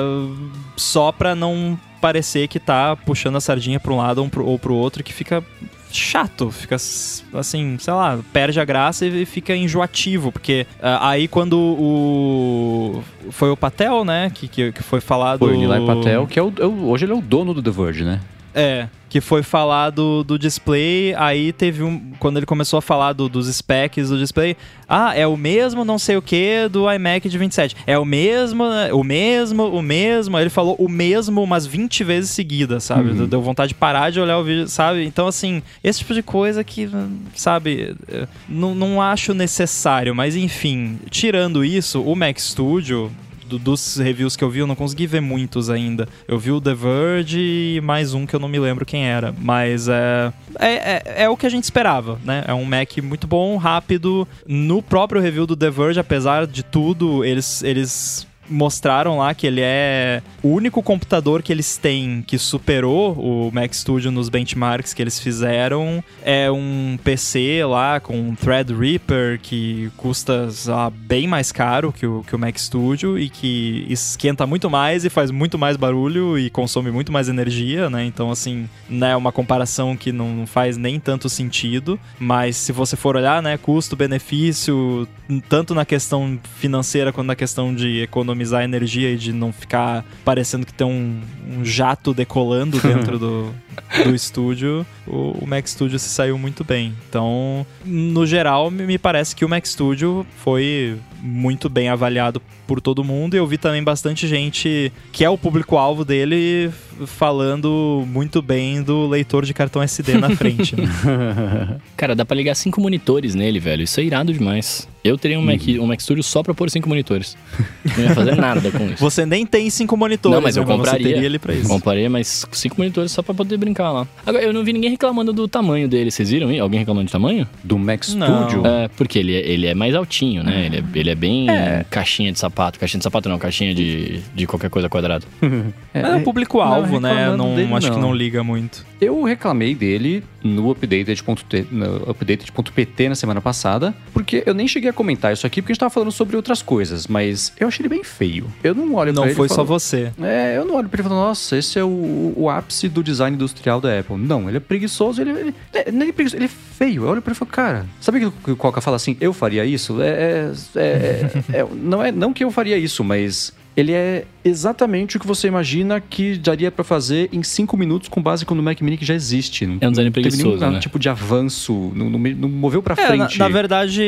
só pra não parecer que tá puxando a sardinha para um lado ou pro outro, que fica chato, fica assim, sei lá, perde a graça e fica enjoativo, porque uh, aí quando o foi o Patel, né, que, que, que foi falado... Foi o Nilay Patel, que é o, é hoje ele é o dono do The Verge, né? É, que foi falar do, do display, aí teve um. Quando ele começou a falar do, dos specs do display, ah, é o mesmo não sei o que do iMac de 27. É o mesmo, o mesmo, o mesmo. Aí ele falou o mesmo umas 20 vezes seguidas, sabe? Uhum. Deu vontade de parar de olhar o vídeo, sabe? Então, assim, esse tipo de coisa que, sabe, não, não acho necessário, mas enfim, tirando isso, o Mac Studio do, dos reviews que eu vi, eu não consegui ver muitos ainda. Eu vi o The Verge e mais um que eu não me lembro quem era. Mas é, é, é, é o que a gente esperava, né? É um Mac muito bom, rápido. No próprio review do The Verge, apesar de tudo, eles, eles mostraram lá que ele é o único computador que eles têm que superou o Mac Studio nos benchmarks que eles fizeram. É um PC lá com um Threadripper que custa lá, bem mais caro que o, que o Mac Studio e que esquenta muito mais e faz muito mais barulho e consome muito mais energia, né? Então, assim, né, uma comparação que não faz nem tanto sentido. Mas se você for olhar, né, custo-benefício, tanto na questão financeira quanto na questão de economia economizar energia e de não ficar parecendo que tem um, um jato decolando dentro do, do estúdio, o, o, Mac Studio se saiu muito bem. Então, no geral, me parece que o Mac Studio foi muito bem avaliado por todo mundo e eu vi também bastante gente que é o público-alvo dele falando muito bem do leitor de cartão SD na frente. Né? Cara, dá pra ligar cinco monitores nele, velho. Isso é irado demais. Eu teria um, Mac, uhum. um Mac Studio só pra pôr cinco monitores. Não ia fazer nada com isso. Você nem tem cinco monitores, não, mas eu compraria. Você teria ele pra isso. Compraria, mas cinco monitores só pra poder brincar lá. Agora, eu não vi ninguém reclamando do tamanho dele. Vocês viram? Hein? Alguém reclamando de tamanho? Do Mac Studio? É, porque ele é, ele é mais altinho, né? Ele é, ele é bem é. caixinha de sapato. Caixinha de sapato não, caixinha de, de qualquer coisa quadrada. é, é o público-alvo, né? Não, dele, acho não. que não liga muito. Eu reclamei dele no updated.pt updated na semana passada, porque eu nem cheguei a comentar isso aqui, porque a gente tava falando sobre outras coisas, mas eu achei ele bem feio. Eu não olho Não pra foi ele só você. É, eu não olho pra ele e falo, nossa, esse é o, o ápice do design industrial da Apple. Não, ele é preguiçoso, ele, ele, ele, é preguiçoso, ele é feio. Eu olho pra ele e falo, cara, sabe que o Coca fala assim, eu faria isso? É, é, é, é, não, é, não que eu faria isso, mas ele é exatamente o que você imagina que daria para fazer em 5 minutos com base no Mac Mini que já existe. Não, é um design preguiçoso, nenhum né? tipo de avanço, não, não, não moveu para é, frente. Na, na, verdade,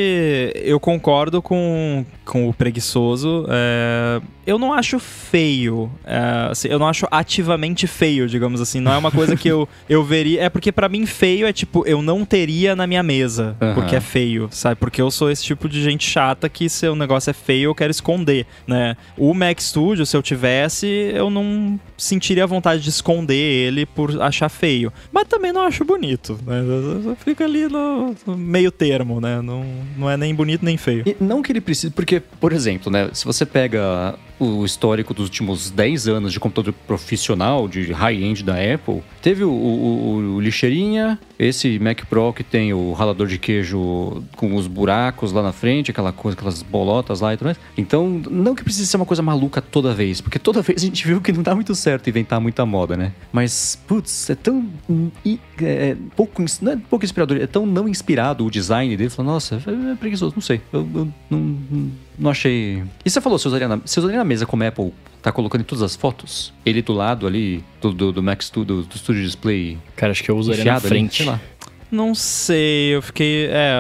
eu concordo com, com o preguiçoso. É, eu não acho feio. É, assim, eu não acho ativamente feio, digamos assim. Não é uma coisa que eu, eu veria. É porque para mim feio é tipo, eu não teria na minha mesa, uhum. porque é feio, sabe? Porque eu sou esse tipo de gente chata que se o negócio é feio, eu quero esconder, né? O Mac Studio, se eu tivesse, eu não sentiria vontade de esconder ele por achar feio. Mas também não acho bonito, né? Fica ali no, meio termo, né? Não, não é nem bonito nem feio. E não que ele precise, porque, por exemplo, né? Se você pega o histórico dos últimos 10 anos de computador profissional, de high-end da Apple, teve o, o, o, lixeirinha, esse Mac Pro que tem o ralador de queijo com os buracos lá na frente, aquela coisa, aquelas bolotas lá e tudo mais. Então, não que precise ser uma coisa maluca toda vez, porque toda vez a gente viu que não dá muito certo inventar muita moda, né? Mas, putz, é tão é, é, pouco, não é pouco inspirador, é tão não inspirado o design dele. Falou, nossa, é, é preguiçoso, não sei. Eu, eu não, não achei. E você falou, você usaria, na, você usaria na mesa como Apple tá colocando em todas as fotos? Ele do lado ali, do, do, do Mac Studio, do, do Studio Display. Cara, acho que eu usaria na frente. Ali, sei lá. Não sei, eu fiquei. É,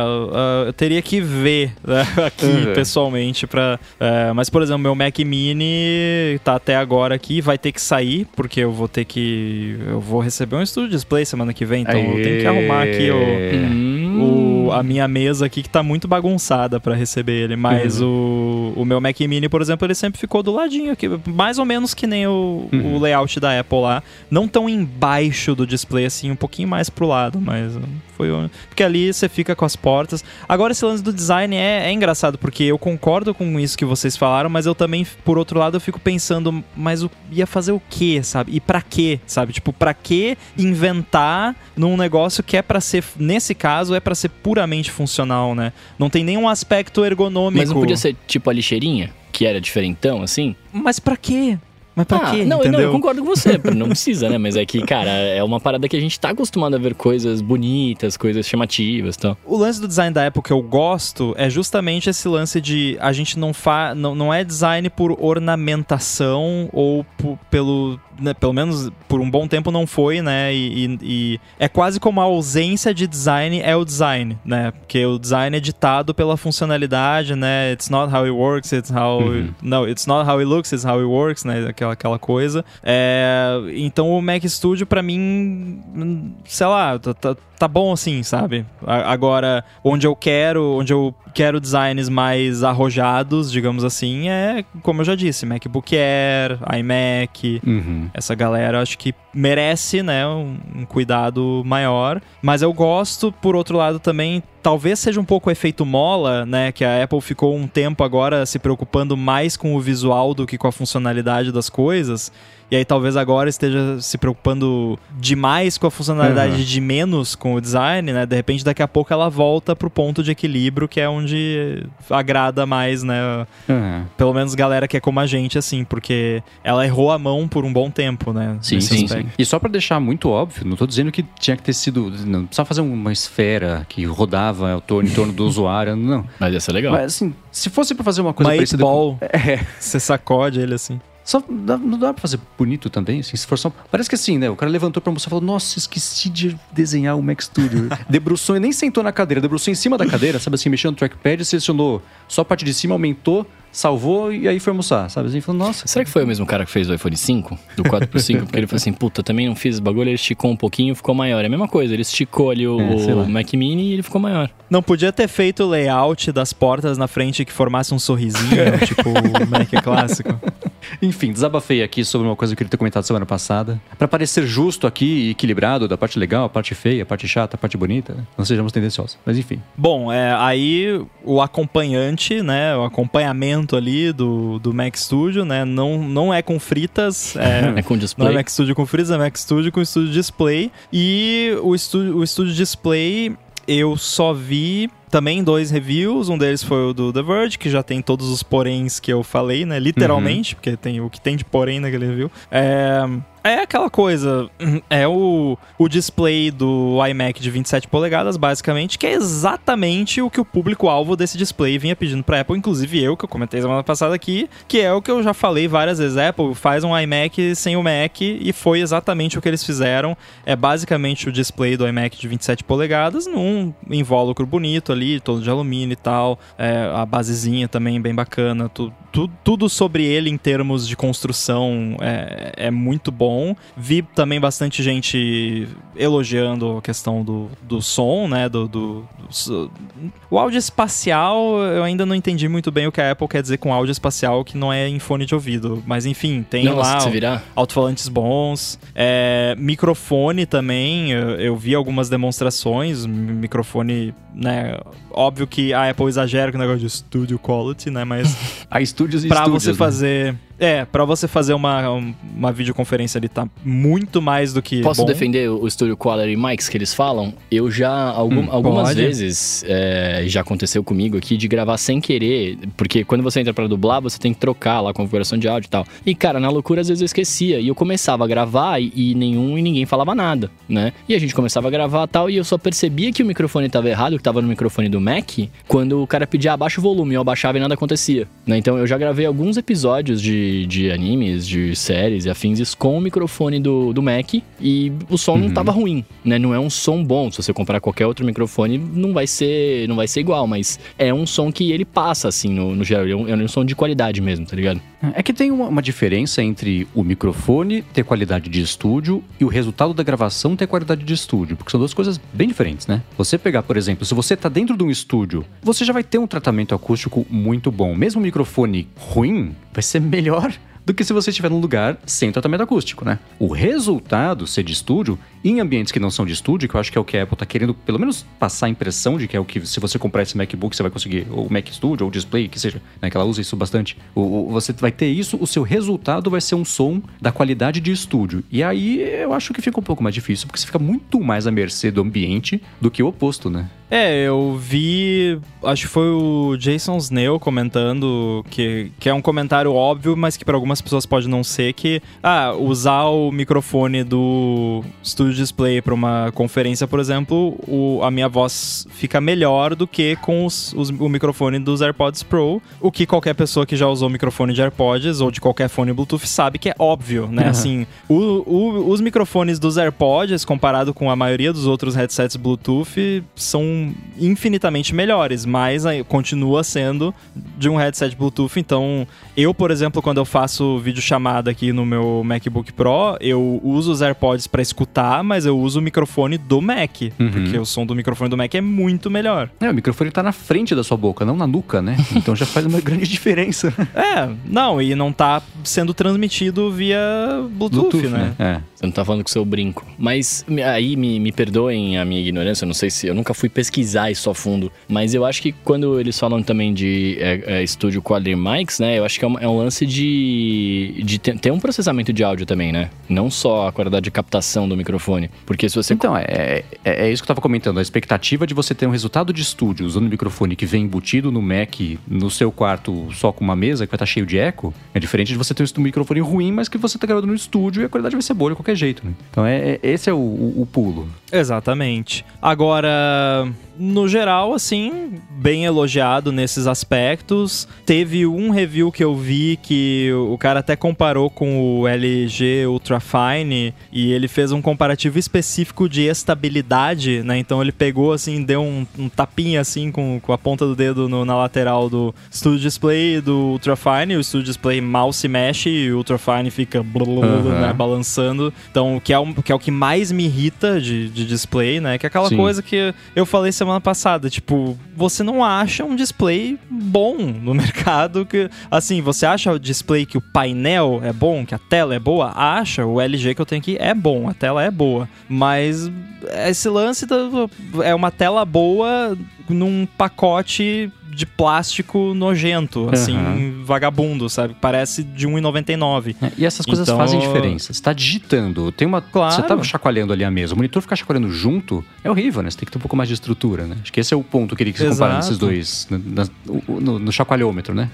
eu teria que ver né, aqui uhum. pessoalmente para. É, mas, por exemplo, meu Mac Mini tá até agora aqui, vai ter que sair, porque eu vou ter que. Eu vou receber um estúdio display semana que vem, então Aê. eu tenho que arrumar aqui o. Hum o, a minha mesa aqui que tá muito bagunçada para receber ele, mas uhum. o, o meu Mac Mini, por exemplo, ele sempre ficou do ladinho aqui, mais ou menos que nem o, uhum. o layout da Apple lá, não tão embaixo do display assim, um pouquinho mais pro lado, mas foi porque ali você fica com as portas. Agora esse lance do design é, é engraçado porque eu concordo com isso que vocês falaram, mas eu também por outro lado eu fico pensando, mas o, ia fazer o quê, sabe? E para quê, sabe? Tipo, para que inventar num negócio que é para ser nesse caso é para ser puramente funcional, né? Não tem nenhum aspecto ergonômico. Mas não podia ser tipo a lixeirinha, que era diferentão, assim? Mas para quê? Mas pra ah, quê? Não, não, eu concordo com você. Não precisa, né? Mas é que, cara, é uma parada que a gente tá acostumado a ver coisas bonitas, coisas chamativas e tal. O lance do design da Apple que eu gosto é justamente esse lance de a gente não fa não, não é design por ornamentação ou por, pelo né, pelo menos por um bom tempo não foi, né? E, e, e, é quase como a ausência de design é o design, né? Porque o design é ditado pela funcionalidade, né? It's not how it works, it's how. Uhum. No, it's not how it looks, it's how it works, né? Aquela, aquela coisa. É, então o Mac Studio, para mim, sei lá, tá, tá, tá bom assim, sabe? Agora, onde eu quero, onde eu quero designs mais arrojados, digamos assim, é, como eu já disse, MacBook Air, iMac. Uhum. Essa galera acho que merece, né, um, um, cuidado maior. Mas eu gosto, por outro lado, também. Talvez seja um pouco o efeito mola, né? Que a Apple ficou um tempo agora se preocupando mais com o visual do que com a funcionalidade das coisas. E aí talvez agora esteja se preocupando demais com a funcionalidade uhum. de menos com o design, né? De repente daqui a pouco ela volta pro ponto de equilíbrio que é onde agrada mais, né? Uhum. Pelo menos galera que é como a gente, assim, porque ela errou a mão por um bom tempo, né? Sim, sim, sim, E só para deixar muito óbvio, não tô dizendo que tinha que ter sido. Não precisava fazer uma esfera que rodava em torno, em torno do usuário, não. Mas ia ser legal. Mas assim, se fosse para fazer uma coisa uma parecida. Ball, com... é. Você sacode ele assim. Só dá, não dá pra fazer bonito também, assim, se for só... Parece que assim, né? O cara levantou pra mostrar e falou, nossa, esqueci de desenhar o Mac Studio. debruçou e nem sentou na cadeira, debruçou em cima da cadeira, sabe assim, mexeu no trackpad, selecionou só a parte de cima, aumentou, salvou e aí foi almoçar, sabe? Assim, falou, nossa. Será que foi o mesmo cara que fez o iPhone 5? Do 4 pro 5? Porque ele falou assim, puta, também não fiz bagulho, ele esticou um pouquinho ficou maior. É a mesma coisa, ele esticou ali o, é, o Mac Mini e ele ficou maior. Não podia ter feito o layout das portas na frente que formasse um sorrisinho, tipo o Mac clássico. Enfim, desabafei aqui sobre uma coisa que eu queria ter comentado semana passada. Para parecer justo aqui e equilibrado da parte legal, a parte feia, a parte chata, a parte bonita, não sejamos tendenciosos. Mas enfim. Bom, é, aí o acompanhante, né, o acompanhamento ali do, do Mac Studio, né, não, não é com fritas. É, é com display. Não é Mac Studio com fritas, é Mac Studio com Studio Display. E o Studio, o Studio Display eu só vi também dois reviews, um deles foi o do The Verge, que já tem todos os poréns que eu falei, né? Literalmente, uhum. porque tem o que tem de porém naquele review. É, é aquela coisa, é o, o display do iMac de 27 polegadas, basicamente, que é exatamente o que o público-alvo desse display vinha pedindo pra Apple, inclusive eu, que eu comentei semana passada aqui, que é o que eu já falei várias vezes, Apple faz um iMac sem o Mac, e foi exatamente o que eles fizeram, é basicamente o display do iMac de 27 polegadas, num invólucro bonito ali, ali, todo de alumínio e tal. É, a basezinha também bem bacana. Tu, tu, tudo sobre ele em termos de construção é, é muito bom. Vi também bastante gente elogiando a questão do, do som, né? Do, do, do, o áudio espacial, eu ainda não entendi muito bem o que a Apple quer dizer com áudio espacial, que não é em fone de ouvido. Mas enfim, tem não, lá alto-falantes bons. É, microfone também, eu, eu vi algumas demonstrações. Microfone, né? Óbvio que a Apple exagera com o negócio de studio quality, né? Mas. a estúdios e Pra você né? fazer. É, para você fazer uma, uma videoconferência ali tá muito mais do que. Posso bom. defender o Studio Quality Mics que eles falam? Eu já, algum, hum, algumas pode. vezes, é, já aconteceu comigo aqui de gravar sem querer, porque quando você entra para dublar, você tem que trocar lá a configuração de áudio e tal. E cara, na loucura às vezes eu esquecia. E eu começava a gravar e, e nenhum e ninguém falava nada, né? E a gente começava a gravar tal, e eu só percebia que o microfone tava errado, que tava no microfone do Mac, quando o cara pedia abaixa o volume, eu abaixava e nada acontecia. Né? Então eu já gravei alguns episódios de de, animes, de séries e afins com o microfone do, do Mac e o som uhum. não tava ruim, né? Não é um som bom. Se você comprar qualquer outro microfone, não vai ser, não vai ser igual, mas é um som que ele passa, assim, no, no geral. É um, é um som de qualidade mesmo, tá ligado? É que tem uma, uma, diferença entre o microfone ter qualidade de estúdio e o resultado da gravação ter qualidade de estúdio, porque são duas coisas bem diferentes, né? Você pegar, por exemplo, se você tá dentro de um estúdio, você já vai ter um tratamento acústico muito bom. Mesmo o microfone ruim, vai ser melhor do que se você estiver num lugar sem tratamento acústico, né? O resultado ser de estúdio, em ambientes que não são de estúdio, que eu acho que é o que a Apple está querendo, pelo menos passar a impressão de que é o que, se você comprar esse MacBook, você vai conseguir, ou Mac Studio, ou Display, que seja, né? Que ela usa isso bastante. O, o, você vai ter isso, o seu resultado vai ser um som da qualidade de estúdio. E aí eu acho que fica um pouco mais difícil, porque você fica muito mais à mercê do ambiente do que o oposto, né? É, eu vi. Acho que foi o Jason Snail comentando que, que é um comentário óbvio, mas que para algumas pessoas pode não ser que ah, usar o microfone do Studio Display para uma conferência, por exemplo, o, a minha voz fica melhor do que com os, os, o microfone dos AirPods Pro, o que qualquer pessoa que já usou o microfone de AirPods ou de qualquer fone Bluetooth sabe que é óbvio, né? Uhum. Assim, o, o, os microfones dos AirPods comparado com a maioria dos outros headsets Bluetooth são infinitamente melhores, mas continua sendo de um headset Bluetooth. Então, eu, por exemplo, quando eu faço vídeo chamada aqui no meu MacBook Pro, eu uso os AirPods para escutar, mas eu uso o microfone do Mac, uhum. porque o som do microfone do Mac é muito melhor. É, o microfone tá na frente da sua boca, não na nuca, né? Então já faz uma grande diferença. é, não, e não tá sendo transmitido via Bluetooth, Bluetooth né? né? É. Você não tá falando com o seu brinco. Mas aí me, me perdoem a minha ignorância, eu não sei se eu nunca fui pesquisar isso a fundo, mas eu acho que quando eles falam também de é, é, estúdio né, eu acho que é um, é um lance de, de ter, ter, um processamento de áudio também, né? Não só a qualidade de captação do microfone. Porque se você. Então, é, é, é isso que eu tava comentando. A expectativa de você ter um resultado de estúdio usando o microfone que vem embutido no Mac, no seu quarto só com uma mesa, que vai estar tá cheio de eco, é diferente de você ter um microfone ruim, mas que você tá gravando no estúdio e a qualidade vai ser boa de qualquer jeito, né? Então, é, é esse é o, o, o pulo. Exatamente. Agora, time. No geral, assim, bem elogiado nesses aspectos. Teve um review que eu vi que o cara até comparou com o LG Ultrafine e ele fez um comparativo específico de estabilidade, né? Então ele pegou, assim, deu um, um tapinha, assim, com, com a ponta do dedo no, na lateral do Studio Display do Ultrafine. O Studio Display mal se mexe e o Ultrafine fica uhum. né, balançando. Então, que é, o, que é o que mais me irrita de, de display, né? Que é aquela Sim. coisa que eu falei semana passada. Tipo, você não acha um display bom no mercado que, assim, você acha o display que o painel é bom, que a tela é boa? Acha. O LG que eu tenho aqui é bom, a tela é boa. Mas esse lance é uma tela boa num pacote de plástico nojento, assim, uhum. vagabundo, sabe? Parece de 1,99. É, e essas coisas então... fazem diferença. Você tá digitando, tem uma. Claro. Você tá chacoalhando ali a mesa. O monitor ficar chacoalhando junto é horrível, né? Você tem que ter um pouco mais de estrutura, né? Acho que esse é o ponto que ele quis comparar nesses dois. No, no, no chacoalhômetro, né?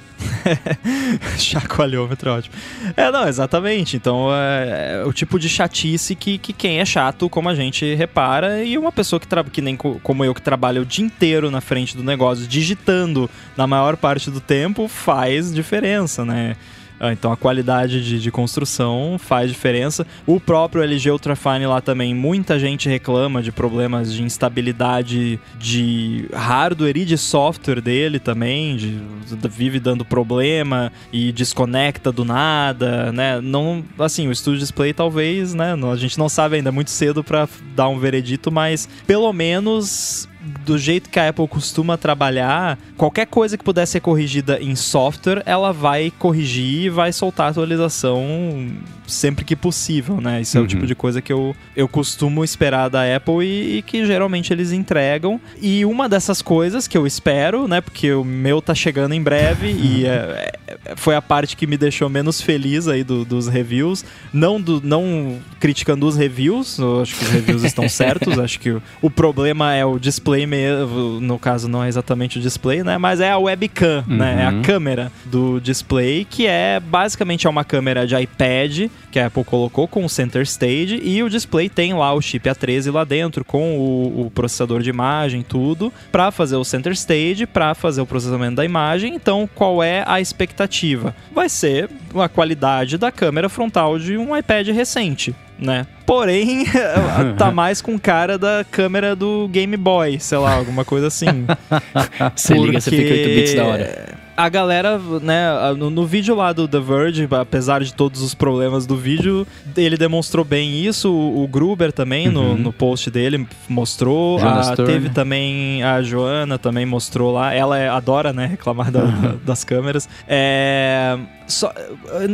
chacoalhômetro, é ótimo. É, não, exatamente. Então é, é, o tipo de chatice que, que quem é chato, como a gente repara, e uma pessoa que, que nem como eu que trabalha o dia inteiro na frente do negócio, digitando na maior parte do tempo faz diferença, né? Ah, então a qualidade de, de, construção faz diferença. O próprio LG Ultrafine lá também, muita gente reclama de problemas de instabilidade de hardware e de software dele também, de, de, vive dando problema e desconecta do nada, né? Não, assim, o Studio Display talvez, né? A gente não sabe ainda, é muito cedo para dar um veredito, mas pelo menos do jeito que a Apple costuma trabalhar, qualquer coisa que puder ser corrigida em software, ela vai corrigir e vai soltar atualização sempre que possível, né? Isso uhum. é o tipo uhum. de coisa que eu, eu costumo esperar da Apple e, e, que geralmente eles entregam. E uma dessas coisas que eu espero, né? Porque o meu tá chegando em breve e é, é, foi a parte que me deixou menos feliz aí do, dos reviews. Não, do, não criticando os reviews, eu acho que os reviews estão certos, acho que o, o problema é o display display mesmo, no caso não é exatamente o display, né? Mas é a webcam, uhum. né? É a uhum. câmera do display, que é basicamente é uma câmera de iPad que a Apple colocou com o Center Stage e o display tem lá o chip A13 lá dentro com o, o processador de imagem, tudo, para fazer o Center Stage, para fazer o processamento da imagem. Então, qual é a expectativa? Vai ser a qualidade da câmera frontal de um iPad recente né? Porém, tá mais com cara da câmera do Game Boy, sei lá, alguma coisa assim. Você Porque... liga, você fica 8 bits da hora a galera, né, no, no, vídeo lá do The Verge, apesar de todos os problemas do vídeo, ele demonstrou bem isso. O, o Gruber também, uhum. no, no post dele, mostrou. A, teve também a Joana, também mostrou lá. Ela é, adora, né, reclamar da, uhum. das câmeras. É. Só,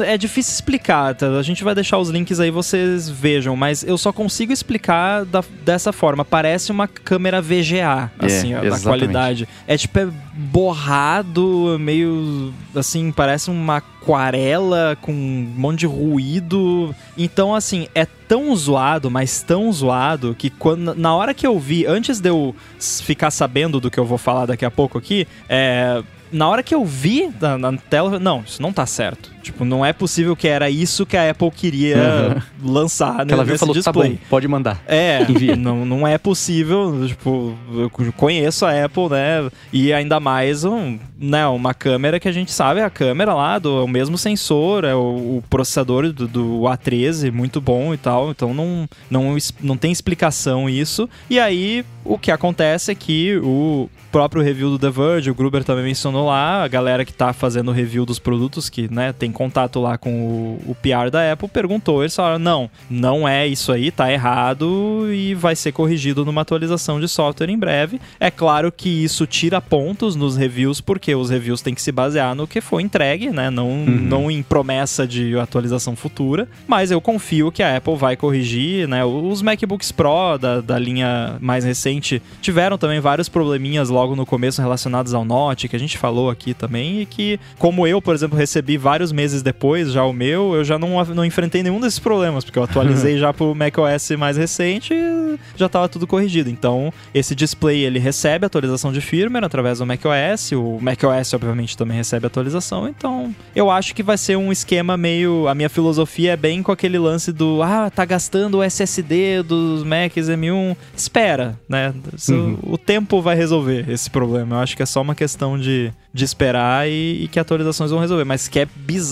é difícil explicar, tá? a gente vai deixar os links aí, vocês vejam, mas eu só consigo explicar da, dessa forma. Parece uma câmera VGA, é, assim, a, a qualidade. É tipo, é borrado, meio assim, parece uma aquarela com um monte de ruído. Então, assim, é tão zoado, mas tão zoado, que quando, na hora que eu vi, antes de eu ficar sabendo do que eu vou falar daqui a pouco aqui, é, na hora que eu vi na, na, tela, não, isso não tá certo. Tipo, não é possível que era isso que a Apple queria uhum. lançar que ela viu falou, display. Tá bom, pode mandar. É, não, não é possível. Tipo, eu conheço a Apple, né? E ainda mais um, né, uma câmera que a gente sabe, é a câmera lá, do, é o mesmo sensor, é o, o processador do, do, A13, muito bom e tal. Então não, não, não tem explicação isso. E aí, o que acontece é que o próprio review do The Verge, o Gruber também mencionou lá, a galera que tá fazendo review dos produtos, que né, tem contato lá com o, o PR da Apple, perguntou, eles falaram, não, não é isso aí, tá errado e vai ser corrigido numa atualização de software em breve. É claro que isso tira pontos nos reviews, porque os reviews têm que se basear no que foi entregue, né, não, uhum. não em promessa de atualização futura, mas eu confio que a Apple vai corrigir, né, os MacBooks Pro da, da linha mais recente tiveram também vários probleminhas logo no começo relacionados ao Note, que a gente falou aqui também, e que, como eu, por exemplo, recebi vários meses depois já o meu, eu já não, não enfrentei nenhum desses problemas, porque eu atualizei já pro macOS mais recente e já estava tudo corrigido. Então, esse display ele recebe atualização de firmware através do macOS, o macOS obviamente também recebe atualização, então eu acho que vai ser um esquema meio. A minha filosofia é bem com aquele lance do ah, tá gastando o SSD dos Macs M1. Espera, né? Uhum. O tempo vai resolver esse problema. Eu acho que é só uma questão de, de esperar e, e que atualizações vão resolver. Mas que é bizarro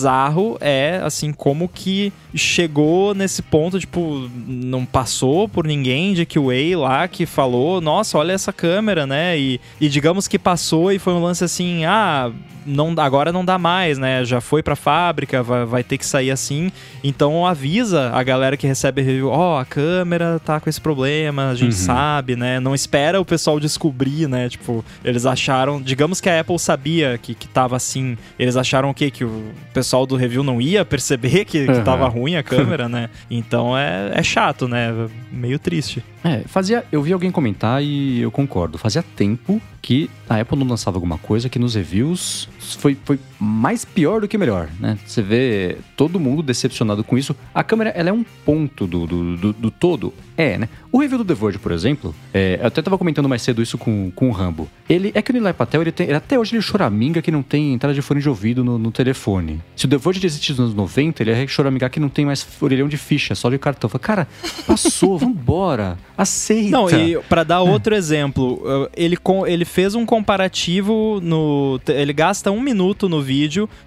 é, assim, como que chegou nesse ponto, tipo, não passou por ninguém de Way lá que falou, nossa, olha essa câmera, né? E, e digamos que passou e foi um lance assim, ah, não, agora não dá mais, né? Já foi pra fábrica, vai, vai ter que sair assim. Então avisa a galera que recebe review, ó, oh, a câmera tá com esse problema, a gente uhum. sabe, né? Não espera o pessoal descobrir, né? Tipo, eles acharam, digamos que a Apple sabia que, que tava assim, eles acharam o quê? Que o pessoal do review não ia perceber que, que tava ruim a câmera, né? Então é, é chato, né? Meio triste. É, fazia. Eu vi alguém comentar e eu concordo. Fazia tempo que a Apple não lançava alguma coisa que nos reviews foi, foi mais pior do que melhor, né? Você vê todo mundo decepcionado com isso. A câmera, ela é um ponto do, do, do, do todo. É, né? O review do The Verge, por exemplo, é, eu até tava comentando mais cedo isso com, com o Rambo. Ele, é que o Nilay Patel, ele tem, ele, até hoje ele choraminga que não tem entrada de fone de ouvido no, no telefone. Se o The Verge existe nos anos 90, ele é choramingar que não tem mais orelhão de ficha, só de cartão. Fala, cara, passou, vambora, aceita. Não, e pra dar outro é. exemplo, ele, ele fez um comparativo no... Ele gasta um minuto no vídeo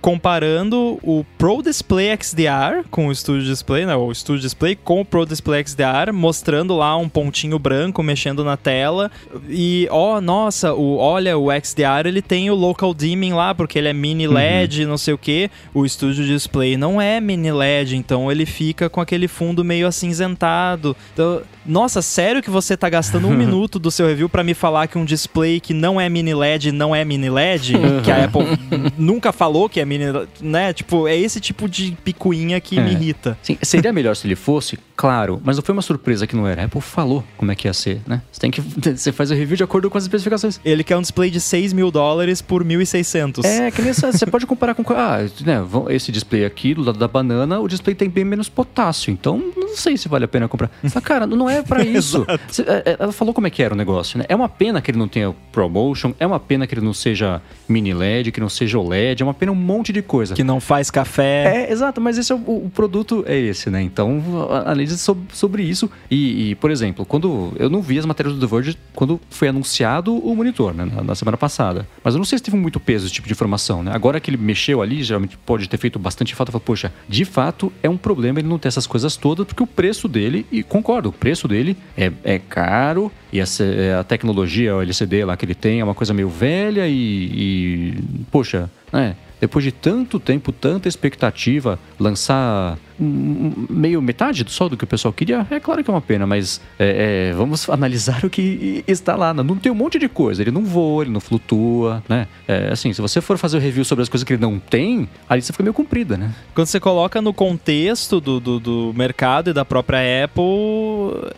comparando o Pro Display XDR com o Studio Display, né? O Studio Display com o Pro Display XDR, mostrando lá um pontinho branco mexendo na tela. E, ó, oh, nossa, o, olha, o XDR ele tem o local dimming lá, porque ele é mini LED, uhum. não sei o que. O Studio Display não é mini LED, então ele fica com aquele fundo meio acinzentado. Então, nossa, sério que você tá gastando um minuto do seu review para me falar que um display que não é mini LED não é mini LED? que a Apple nunca falou que é mini, né? Tipo, é esse tipo de picuinha que é. me irrita. Sim, seria melhor se ele fosse, claro, mas não foi uma surpresa que não era. A Apple falou como é que ia ser, né? Você tem que. Você faz o review de acordo com as especificações. Ele quer um display de 6 mil dólares por 1.600. É, que nem você pode comparar com. Ah, né, esse display aqui do lado da banana, o display tem bem menos potássio. Então, não sei se vale a pena comprar. Mas, cara, não é para isso. É, é, ela falou como é que era o negócio, né? É uma pena que ele não tenha ProMotion, é uma pena que ele não seja mini LED, que não seja OLED, é uma pena um monte de coisa. Que não faz café. É, exato, mas esse é o, o produto é esse, né? Então, sobre, sobre isso. E, e, por exemplo, quando eu não vi as matérias do The Verge quando foi anunciado o monitor, né? Na, na, semana passada. Mas eu não sei se teve muito peso esse tipo de informação, né? Agora que ele mexeu ali, geralmente pode ter feito bastante falta. Falo, poxa, de fato é um problema ele não ter essas coisas todas, porque o preço dele, e concordo, o preço dele é, é caro e a, a tecnologia, o LCD lá que ele tem é uma coisa meio velha e, e poxa, né? Depois de tanto tempo, tanta expectativa, lançar meio metade só do que o pessoal queria, é claro que é uma pena, mas é, é, vamos analisar o que está lá. Não tem um monte de coisa, ele não voa, ele não flutua, né? É, assim, se você for fazer o review sobre as coisas que ele não tem, aí você fica meio comprida, né? Quando você coloca no contexto do, do, do mercado e da própria Apple,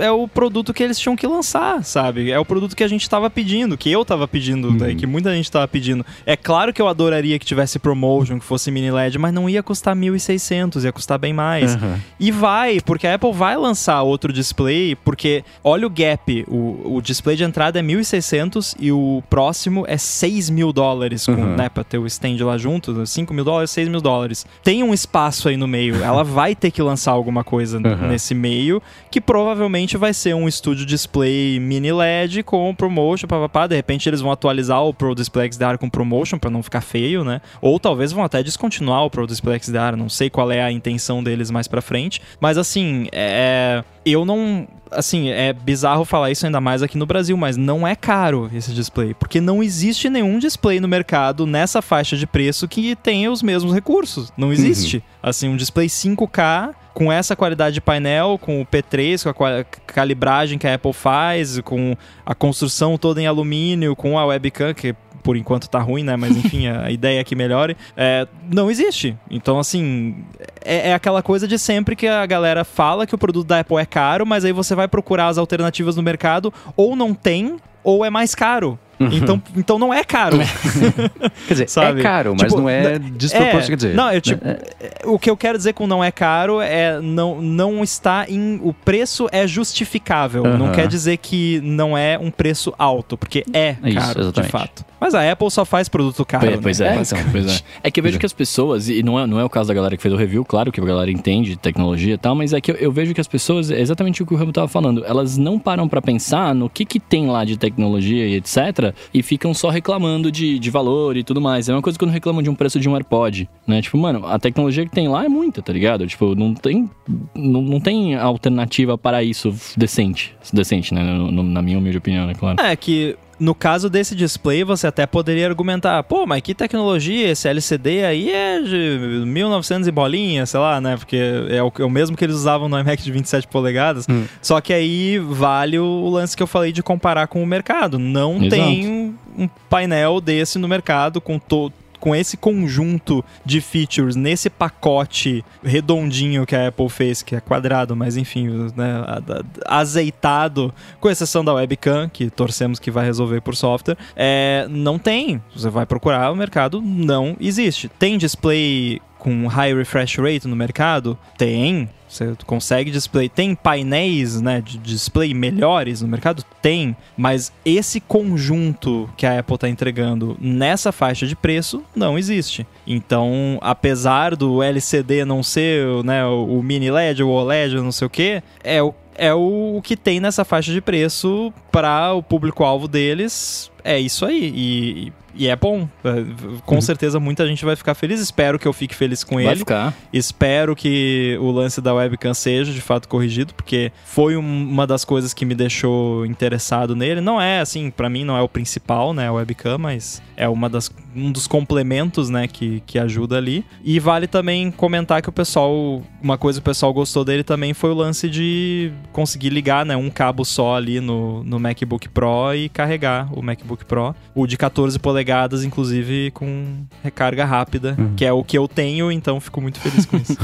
é, o produto que eles tinham que lançar, sabe? É o produto que a gente tava pedindo, que eu tava pedindo, uhum. né? que muita gente tava pedindo. É claro que eu adoraria que tivesse promotion, que fosse mini LED, mas não ia custar 1.600, ia custar bem mais. Uhum. E vai, porque a Apple vai lançar outro display, porque olha o gap, o, o display de entrada é 1.600 e o próximo é 6 mil dólares, com, uhum. né, pra ter o stand lá junto, 5 mil dólares, 6 mil dólares. Tem um espaço aí no meio, ela vai ter que lançar alguma coisa uhum. nesse meio, que provavelmente vai ser um estúdio display mini LED com promotion, papapá, de repente eles vão atualizar o Pro Display XDR com promotion para não ficar feio, né? Ou talvez vão até descontinuar o Pro Display XDR, não sei qual é a intenção deles mais para frente, mas assim, é eu não. Assim, é bizarro falar isso ainda mais aqui no Brasil, mas não é caro esse display. Porque não existe nenhum display no mercado nessa faixa de preço que tenha os mesmos recursos. Não existe. Uhum. Assim, um display 5K com essa qualidade de painel, com o P3, com a calibragem que a Apple faz, com a construção toda em alumínio, com a webcam, que por enquanto tá ruim, né? Mas enfim, a ideia é que melhore. É, não existe. Então, assim, é, é, aquela coisa de sempre que a galera fala que o produto da Apple é caro, mas aí você vai procurar as alternativas no mercado, ou não tem, ou é mais caro. Uhum. Então, então não é caro. quer dizer, é Sabe? é caro, mas tipo, não é desproporcional. É, quer dizer, não, eu, tipo, é. o que eu quero dizer com não é caro é não, não está em. O preço é justificável. Uhum. Não quer dizer que não é um preço alto, porque é caro, de fato. Mas a Apple só faz produto caro. Pois, né? pois é, então, pois é. É que eu vejo que as pessoas, e não é, não é o caso da galera que fez o review, claro que a galera entende tecnologia e tal, mas é que eu, eu vejo que as pessoas, é exatamente o que o Ramo tava falando, elas não param para pensar no que que tem lá de tecnologia e etc, e ficam só reclamando de, de valor e tudo mais. É uma coisa quando reclamam de um preço de um AirPod, né? Tipo, mano, a tecnologia que tem lá é muita, tá ligado? Tipo, não tem, não, não tem alternativa para isso decente. Decente, né? Na minha humilde opinião, né? Claro. É que no caso desse display, você até poderia argumentar, pô, mas que tecnologia, esse LCD aí é de 1900 e bolinha, sei lá, né? Porque é o, é o mesmo que eles usavam no iMac de 27 polegadas. Hum. Só que aí vale o lance que eu falei de comparar com o mercado. Não Exato. tem um painel desse no mercado com todo com esse conjunto de features nesse pacote redondinho que a Apple fez, que é quadrado, mas enfim, né, azeitado, com exceção da webcam, que torcemos que vai resolver por software, é, não tem. Você vai procurar, o mercado não existe. Tem display com high refresh rate no mercado? Tem. Você consegue display. Tem painéis né, de display melhores no mercado? Tem. Mas esse conjunto que a Apple está entregando nessa faixa de preço não existe. Então, apesar do LCD não ser né, o mini LED, o OLED, não sei o que, é o é o que tem nessa faixa de preço para o público-alvo deles. É isso aí. E, e é bom. É, com uhum. certeza muita gente vai ficar feliz. Espero que eu fique feliz com vai ele. Ficar. Espero que o lance da webcam seja de fato corrigido, porque foi uma das coisas que me deixou interessado nele. Não é assim, para mim não é o principal, né, a webcam, mas é uma das, um dos complementos, né, que, que ajuda ali. E vale também comentar que o pessoal, uma coisa que o pessoal gostou dele também foi o lance de conseguir ligar, né, um cabo só ali no, no MacBook Pro e carregar o MacBook Pro. O de 14 polegadas polegadas, inclusive com recarga rápida, uhum. que é o que eu tenho, então fico muito feliz com isso.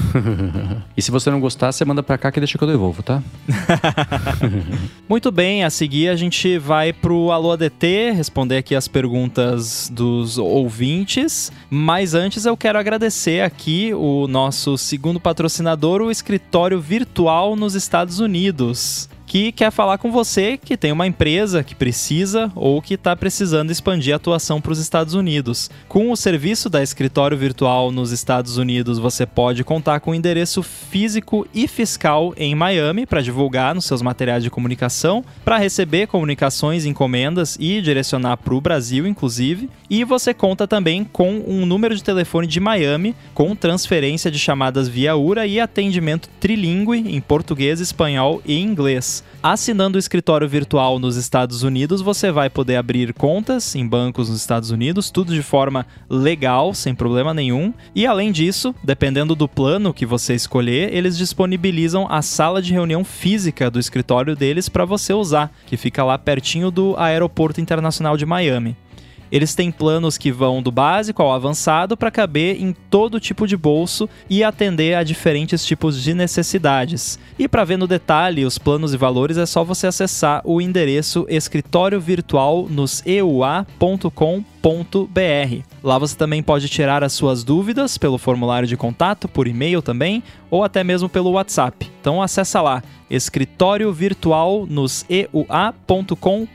e se você não gostar, você manda pra cá que deixa que eu devolvo, tá? muito bem, a seguir a gente vai pro Alô ADT, responder aqui as perguntas dos ouvintes, mas antes eu quero agradecer aqui o nosso segundo patrocinador, o Escritório Virtual nos Estados Unidos que quer falar com você que tem uma empresa que precisa ou que está precisando expandir a atuação para os Estados Unidos. Com o serviço da escritório virtual nos Estados Unidos, você pode contar com endereço físico e fiscal em Miami para divulgar nos seus materiais de comunicação, para receber comunicações, encomendas e direcionar para o Brasil, inclusive. E você conta também com um número de telefone de Miami com transferência de chamadas via URA e atendimento trilingue em português, espanhol e inglês. Assinando o escritório virtual nos Estados Unidos, você vai poder abrir contas em bancos nos Estados Unidos, tudo de forma legal, sem problema nenhum. E além disso, dependendo do plano que você escolher, eles disponibilizam a sala de reunião física do escritório deles para você usar, que fica lá pertinho do Aeroporto Internacional de Miami. Eles têm planos que vão do básico ao avançado para caber em todo tipo de bolso e atender a diferentes tipos de necessidades. E para ver no detalhe os planos e valores é só você acessar o endereço escritório virtual nos eua.com.br Lá você também pode tirar as suas dúvidas pelo formulário de contato, por e-mail também, ou até mesmo pelo WhatsApp. Então acessa lá escritório virtual nos eua.com.br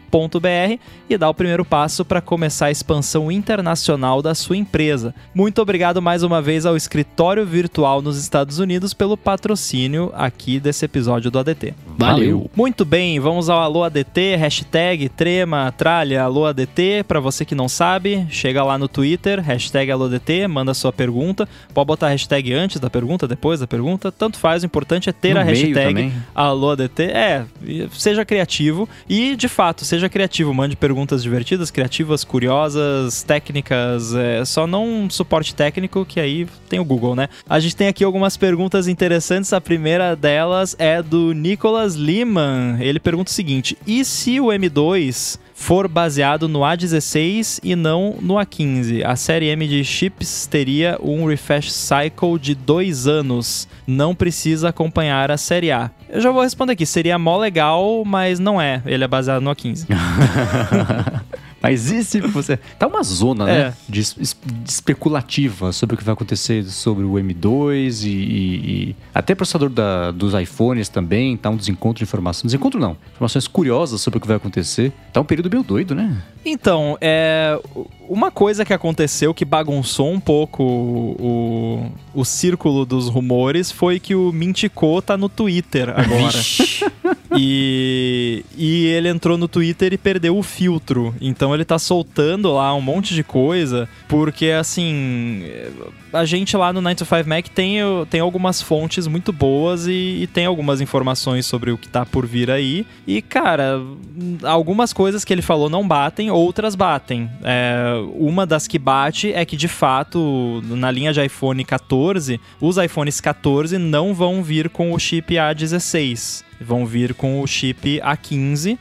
e dá o primeiro passo para começar a expansão internacional da sua empresa. Muito obrigado mais uma vez ao Escritório Virtual nos Estados Unidos pelo patrocínio aqui desse episódio do ADT. Valeu! Muito bem, vamos ao Alô ADT, hashtag trema, tralha, Alô ADT. Para você que não sabe, chega lá no Twitter, hashtag AlôADT, manda sua pergunta. Pode botar a hashtag antes da pergunta, depois da pergunta, tanto faz, o importante é ter no a hashtag também. Alô ADT. É, seja criativo e, de fato, seja criativo. Mande perguntas divertidas, criativas, curiosas, técnicas. É, só não suporte técnico, que aí tem o Google, né? A gente tem aqui algumas perguntas interessantes. A primeira delas é do Nicolas Liman. Ele pergunta o seguinte: e se o M2 for baseado no A16 e não no A15. A série M de chips teria um refresh cycle de dois anos. Não precisa acompanhar a série A. Eu já vou responder aqui. Seria mó legal, mas não é. Ele é baseado no A15. Mas e se você. Tá uma zona, né? É. De, de, especulativa sobre o que vai acontecer sobre o M2 e. e, e... até processador da, dos iPhones também. Tá um desencontro de informação. Desencontro não. Informações curiosas sobre o que vai acontecer. Tá um período meio doido, né? Então, é. Uma coisa que aconteceu que bagunçou um pouco o, o, o círculo dos rumores foi que o Mintico tá no Twitter agora. e, e ele entrou no Twitter e perdeu o filtro. Então ele tá soltando lá um monte de coisa, porque assim. A gente lá no 9to5 Mac tem, tem algumas fontes muito boas e, e tem algumas informações sobre o que tá por vir aí. E, cara, algumas coisas que ele falou não batem, outras batem. É, uma das que bate é que, de fato, na linha de iPhone 14, os iPhones 14 não vão vir com o chip A16. Vão vir com o chip A15.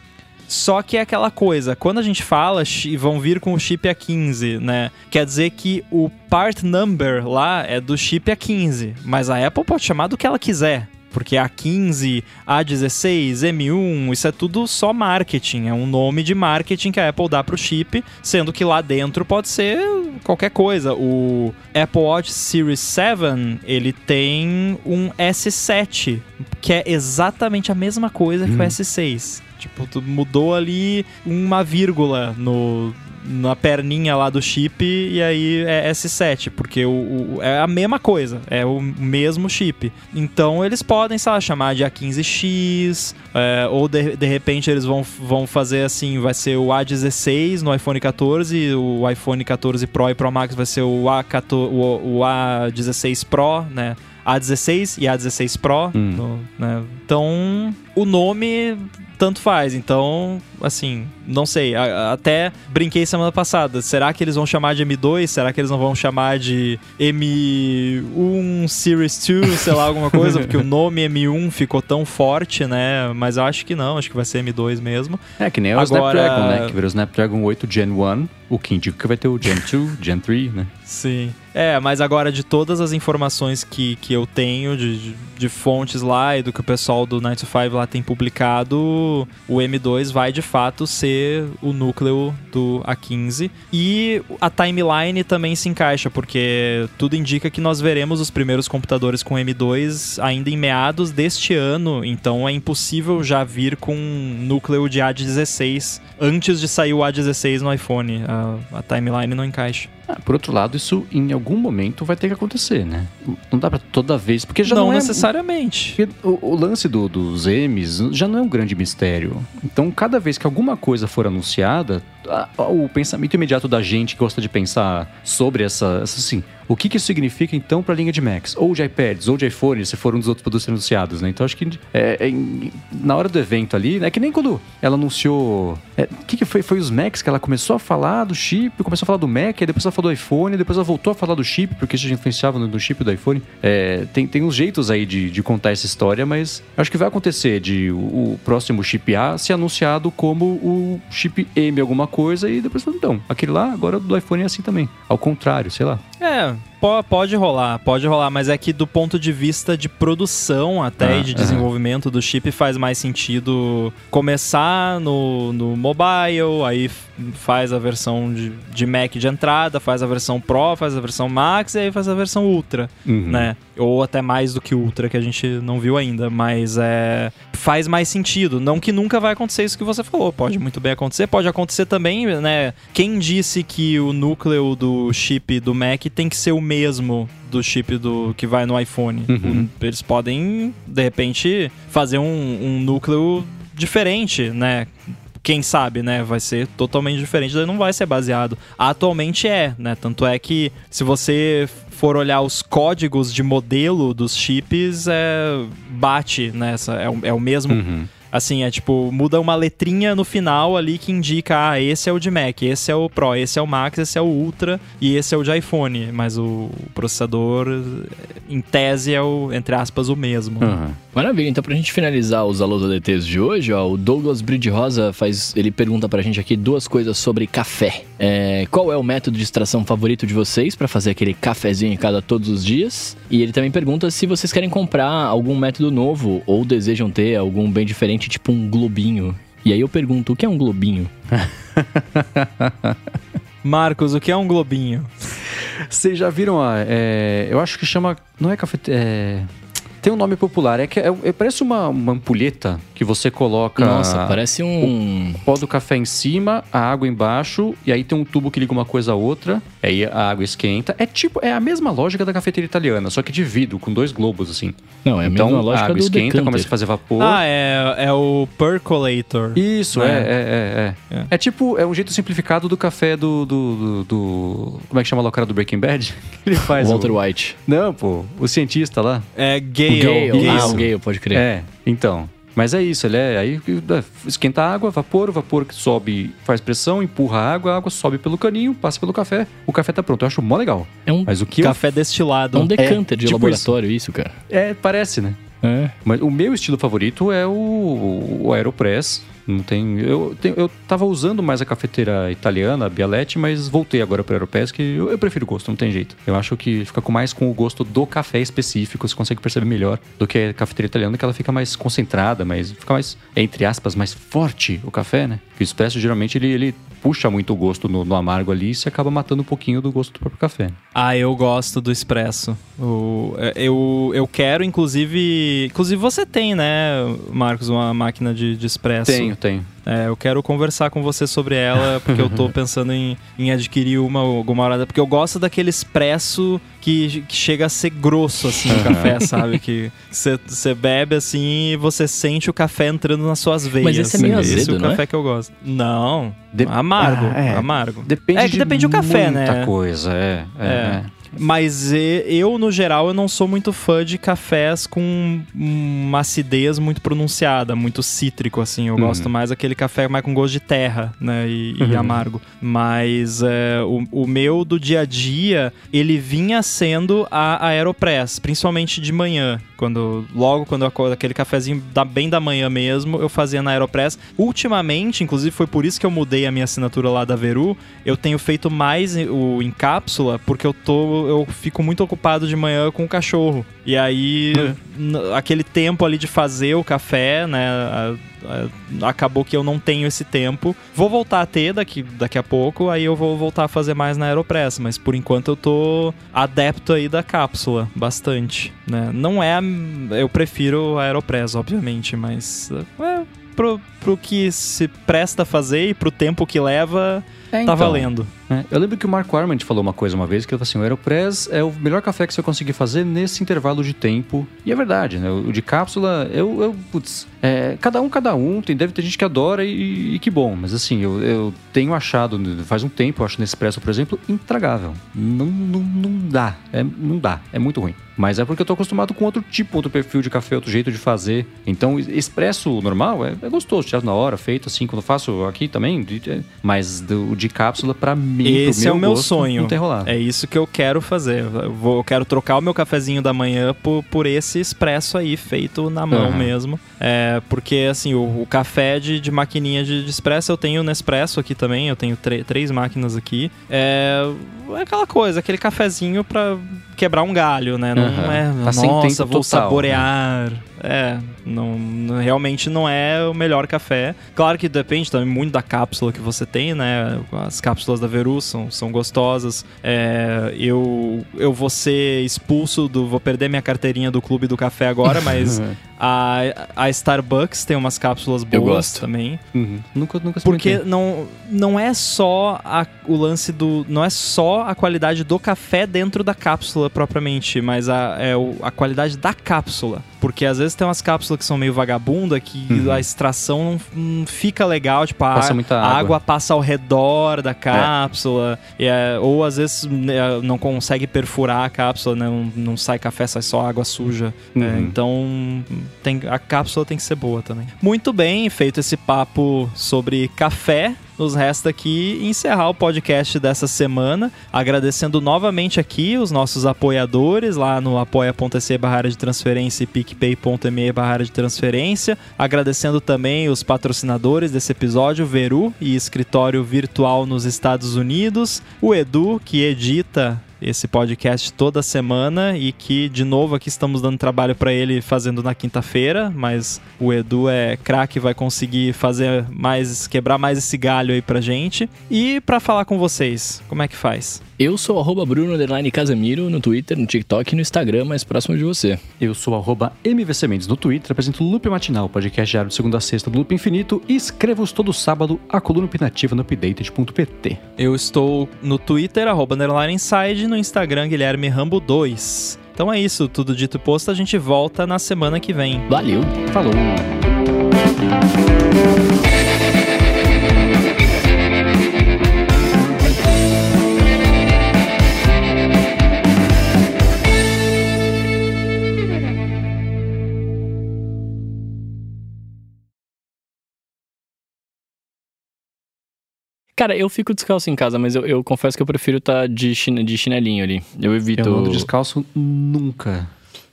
Só que é aquela coisa, quando a gente fala vão vir com o chip A15, né? Quer dizer que o part number lá é do chip A15, mas a Apple pode chamar do que ela quiser. Porque A15, A16, M1, isso é tudo só marketing. É um nome de marketing que a Apple dá pro chip, sendo que lá dentro pode ser qualquer coisa. O Apple Watch Series 7, ele tem um S7, que é exatamente a mesma coisa que hum. o S6. Tipo, mudou ali uma vírgula no, na perninha lá do chip e aí é S7, porque o, o, é a mesma coisa, é o mesmo chip. Então eles podem, sei lá, chamar de A15X, é, ou de, de repente eles vão, vão fazer assim, vai ser o A16 no iPhone 14, o iPhone 14 Pro e Pro Max vai ser o, A14, o, o A16 Pro, né? A16 e A16 Pro. Hum. No, né? Então, o nome tanto faz. Então, assim, não sei. A, até brinquei semana passada. Será que eles vão chamar de M2? Será que eles não vão chamar de M1 Series 2? Sei lá, alguma coisa? Porque o nome M1 ficou tão forte, né? Mas eu acho que não. Acho que vai ser M2 mesmo. É, que nem o Agora... Snapdragon, né? Que virou o Snapdragon 8 Gen 1. O que indica que vai ter o Gen 2, Gen 3, né? Sim. É, mas agora de todas as informações que, que eu tenho de, de, de fontes lá e do que o pessoal do 9 to 5 lá tem publicado, o M2 vai de fato ser o núcleo do A15. E a timeline também se encaixa, porque tudo indica que nós veremos os primeiros computadores com M2 ainda em meados deste ano, então é impossível já vir com um núcleo de A16 antes de sair o A16 no iPhone. A, a timeline não encaixa. Ah, por outro lado, isso em algum momento vai ter que acontecer, né? Não dá para toda vez, porque já não, não é necessariamente. O, o, lance do, dos M's já não é um grande mistério. Então, cada vez que alguma coisa for anunciada, o pensamento imediato da gente que gosta de pensar sobre essa, essa assim, o que, que isso significa então para a linha de Macs, ou de iPads, ou de iPhone, se for um dos outros produtos anunciados, né? Então acho que é, é, na hora do evento ali, é que nem quando ela anunciou. O é, que, que foi? Foi os Macs que ela começou a falar do chip, começou a falar do Mac, aí depois ela falou do iPhone, depois ela voltou a falar do chip, porque isso já influenciava no, no chip do iPhone. É, tem, tem uns jeitos aí de, de contar essa história, mas acho que vai acontecer de o, o, próximo chip A ser anunciado como o chip M alguma coisa e depois então, aquele lá agora do iPhone é assim também. Ao contrário, sei lá. É, pode rolar, pode rolar, mas é que do ponto de vista de produção até ah, e de desenvolvimento é. do chip faz mais sentido começar no, no mobile, aí faz a versão de, de Mac de entrada, faz a versão Pro, faz a versão Max e aí faz a versão Ultra, uhum. né? Ou até mais do que Ultra, que a gente não viu ainda, mas é faz mais sentido. Não que nunca vai acontecer isso que você falou, pode muito bem acontecer, pode acontecer também, né? Quem disse que o núcleo do chip do Mac tem que ser o mesmo do chip do que vai no iPhone. Uhum. Eles podem, de repente, fazer um, um núcleo diferente, né? quem sabe, né, vai ser totalmente diferente, não vai ser baseado. Atualmente é, né? Tanto é que se você for olhar os códigos de modelo dos chips, é, bate nessa, é, é o mesmo. Uhum Assim, é tipo, muda uma letrinha no final ali que indica, ah, esse é o de Mac, esse é o Pro, esse é o Max, esse é o Ultra e esse é o de iPhone. Mas o processador, em tese, é o, entre aspas, o mesmo. Uhum. Maravilha, então pra gente finalizar os Alôs ADTs de hoje, ó, o Douglas Bridge Rosa faz, ele pergunta pra gente aqui duas coisas sobre café. É, qual é o método de extração favorito de vocês para fazer aquele cafezinho em cada todos os dias? E ele também pergunta se vocês querem comprar algum método novo ou desejam ter algum bem diferente tipo um globinho. E aí eu pergunto, o que é um globinho? Marcos, o que é um globinho? Vocês já viram a. É, eu acho que chama. Não é cafeteria. É, tem um nome popular. É que é, é, parece uma, uma ampulheta que você coloca. Nossa, parece um. O pó do café em cima, a água embaixo, e aí tem um tubo que liga uma coisa a outra, aí a água esquenta. É tipo, é a mesma lógica da cafeteira italiana, só que de vidro, com dois globos, assim. Não, é a então, mesma lógica. A água esquenta, decanter. começa a fazer vapor. Ah, é, é o percolator. Isso, é, é, é, é. É, é tipo, é um jeito simplificado do café do. do, do, do como é que chama lá o cara do Breaking Bad? Ele faz. Walter o... White. Não, pô, o cientista lá. É gay Gale. Gale. Ah, o Gale, pode crer. É, então. Mas é isso, ele é. Aí é, esquenta a água, vapor, o vapor que sobe faz pressão, empurra a água, a água sobe pelo caninho, passa pelo café, o café tá pronto. Eu acho mó legal. É um Mas o que café eu... destilado. É um decanter é, de tipo laboratório, isso. isso, cara. É, parece, né? É. Mas o meu estilo favorito é o, o Aeropress não tem. Eu, tem, eu tava usando mais a cafeteira italiana, a Bialetti, mas voltei agora para a Europesc. Eu, eu prefiro o gosto, não tem jeito. Eu acho que fica com mais com o gosto do café específico, você consegue perceber melhor do que a cafeteira italiana, que ela fica mais concentrada, mas fica mais, entre aspas, mais forte o café, né? o expresso geralmente ele, ele puxa muito o gosto no, no, amargo ali e você acaba matando um pouquinho do gosto do próprio café. Ah, eu gosto do expresso. O, é, eu, eu quero, inclusive. Inclusive, você tem, né, Marcos, uma máquina de, de expresso? Tenho, tenho. É, eu quero conversar com você sobre ela, porque eu tô pensando em, em adquirir uma alguma hora, porque eu gosto daquele expresso que, que chega a ser grosso, assim, o café, sabe? Que você bebe, assim, e você sente o café entrando nas suas veias. Mas esse é meio azedo, esse é o café é? que eu gosto. Não, de... amargo, ah, é. amargo. Depende é que depende do café, né? Muita coisa, é. é. Mas eu, no geral, eu não sou muito fã de cafés com uma acidez muito pronunciada, muito cítrico, assim. Eu uhum. gosto mais daquele café mais com gosto de terra, né? E, uhum. e amargo. Mas é, o, o, meu do dia a dia, ele vinha sendo a Aeropress, principalmente de manhã. Quando, logo quando eu acordo, aquele cafezinho da, bem da manhã mesmo, eu fazia na Aeropress. Ultimamente, inclusive foi por isso que eu mudei a minha assinatura lá da Veru, eu tenho feito mais o em cápsula, porque eu tô eu fico muito ocupado de manhã com o cachorro. E aí, aquele tempo ali de fazer o café, né? A, a, acabou que eu não tenho esse tempo. Vou voltar a ter daqui, daqui a pouco, aí eu vou voltar a fazer mais na Aeropress. Mas por enquanto eu tô adepto aí da cápsula, bastante. Né? Não é. Eu prefiro a Aeropress, obviamente, mas. É, pro, pro que se presta a fazer e pro tempo que leva é, tá então, tá valendo. É, eu lembro que o Marco Arment falou uma coisa uma vez, que ele falou assim, o Aeropress é o melhor café que você conseguir fazer nesse intervalo de tempo. E é verdade, né? O de cápsula, eu, eu putz, é, cada um, cada um. Tem, deve ter gente que adora e, e que bom. Mas assim, eu, eu, tenho achado, faz um tempo, eu acho Nespresso, por exemplo, intragável. Não, não, não dá. É, não dá. É muito ruim. Mas é porque eu tô acostumado com outro tipo, outro perfil de café, outro jeito de fazer. Então, expresso normal é, é gostoso, tirado na hora, feito assim, quando eu faço aqui também. É, mas do, de cápsula, para mim, Esse é o meu gosto, sonho. Não tem rolado. É isso que eu quero fazer. Eu, vou, eu quero trocar o meu cafezinho da manhã por, por esse expresso aí, feito na mão uhum. mesmo. É, porque, assim, o, o café de, de maquininha de, de expresso, eu tenho Nespresso aqui também, eu tenho três máquinas aqui. É, é aquela coisa, aquele cafezinho pra quebrar um galho, né? Não, uhum. é, tá nossa, vou total, saborear. Né? É, não, realmente não é o melhor café. Claro que depende também muito da cápsula que você tem, né? As cápsulas da Veru são, são gostosas. É, eu, eu vou ser expulso do. Vou perder minha carteirinha do clube do café agora, mas a, a Starbucks tem umas cápsulas boas também. Uhum. Nunca, nunca Porque não, não é só a, o lance do. Não é só a qualidade do café dentro da cápsula propriamente, mas a, é o, a qualidade da cápsula. Porque às vezes tem umas cápsulas que são meio vagabunda, que uhum. a extração não, fica legal, tipo, a, passa muita água. água. passa ao redor da cápsula, é. É, ou às vezes né, não consegue perfurar a cápsula, né, não, não sai café, sai só água suja. É, uhum. É, então tem, a cápsula tem que ser boa também. Muito bem, feito esse papo sobre café nos resta aqui encerrar o podcast dessa semana, agradecendo novamente aqui os nossos apoiadores lá no apoia.se barra de transferência e picpay.me barra de transferência, agradecendo também os patrocinadores desse episódio, Veru e Escritório Virtual nos Estados Unidos, o Edu, que edita esse podcast toda semana e que, de novo, aqui estamos dando trabalho para ele fazendo na quinta-feira, mas o Edu é craque, vai conseguir fazer mais, quebrar mais esse galho aí pra gente. E para falar com vocês, como é que faz? Eu sou arroba Bruno Casemiro no Twitter, no TikTok e no Instagram, mais próximo de você. Eu sou arroba MVC Mendes no Twitter, apresento o Loop Matinal, podcast diário de segunda a sexta do Loop Infinito e escrevo todo sábado a coluna opinativa no updated.pt. Eu estou no Twitter, arroba Underline Inside, no Instagram Guilherme Rambo 2. Então é isso, tudo dito e posto, a gente volta na semana que vem. Valeu, falou! Cara, eu fico descalço em casa, mas eu, eu confesso que eu prefiro estar tá de, chine, de chinelinho ali. Eu evito. Eu ando descalço nunca.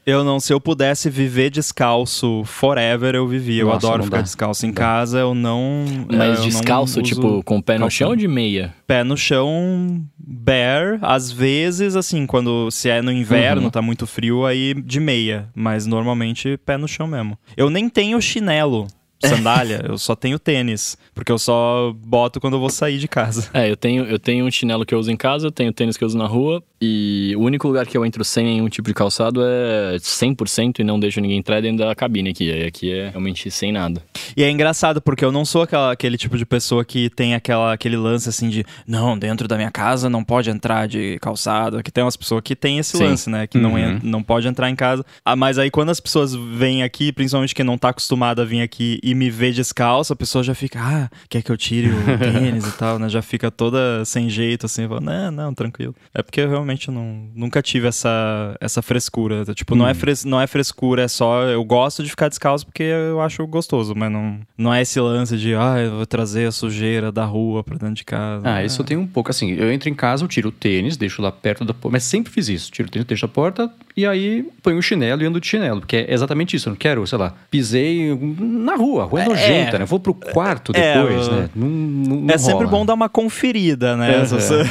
Eu não, se eu pudesse viver descalço forever, eu vivia. Eu adoro ficar dá. descalço em casa, eu não. Mas é, descalço, tipo, com o pé no chão ou de meia? Pé no chão, bare, às vezes, assim, quando se é no inverno, uhum. tá muito frio, aí de meia. Mas normalmente pé no chão mesmo. Eu nem tenho chinelo sandália, eu só tenho tênis, porque eu só boto quando eu vou sair de casa. É, eu tenho, eu tenho um chinelo que eu uso em casa, tenho tênis que eu uso na rua, e o único lugar que eu entro sem nenhum tipo de calçado é 100% e não deixo ninguém entrar dentro da cabine aqui. Aí aqui é realmente sem nada. E é engraçado porque eu não sou aquela, aquele tipo de pessoa que tem aquela, aquele lance assim de não, dentro da minha casa não pode entrar de calçado. Que tem umas pessoas que tem esse Sim. lance, né? Que uhum. não, não pode entrar em casa. Ah, mas aí quando as pessoas vêm aqui, principalmente quem não tá acostumado a vir aqui e me vê descalço, a pessoa já fica, ah, quer que eu tire o tênis e tal, né? Já fica toda sem jeito, assim. Fala, não, não, tranquilo. É porque eu realmente não, nunca tive essa, essa frescura. Tipo, hum. não, é hum. fres, não é frescura, é só. Eu gosto de ficar descalço porque eu acho gostoso, mas não, não é esse lance de, ah, eu vou trazer a sujeira da rua pra dentro de casa. Ah, é. isso eu tenho um pouco. Assim, eu entro em casa, eu tiro o tênis, deixo lá perto da porta, mas sempre fiz isso. Tiro o tênis, deixo a porta e aí ponho o chinelo e ando de chinelo, porque é exatamente isso. Eu não quero, sei lá, pisei na rua, a rua é, é nojenta, é, né? Vou pro quarto é, depois, né? Não, não, não é sempre bom dar uma conferida, né? Você...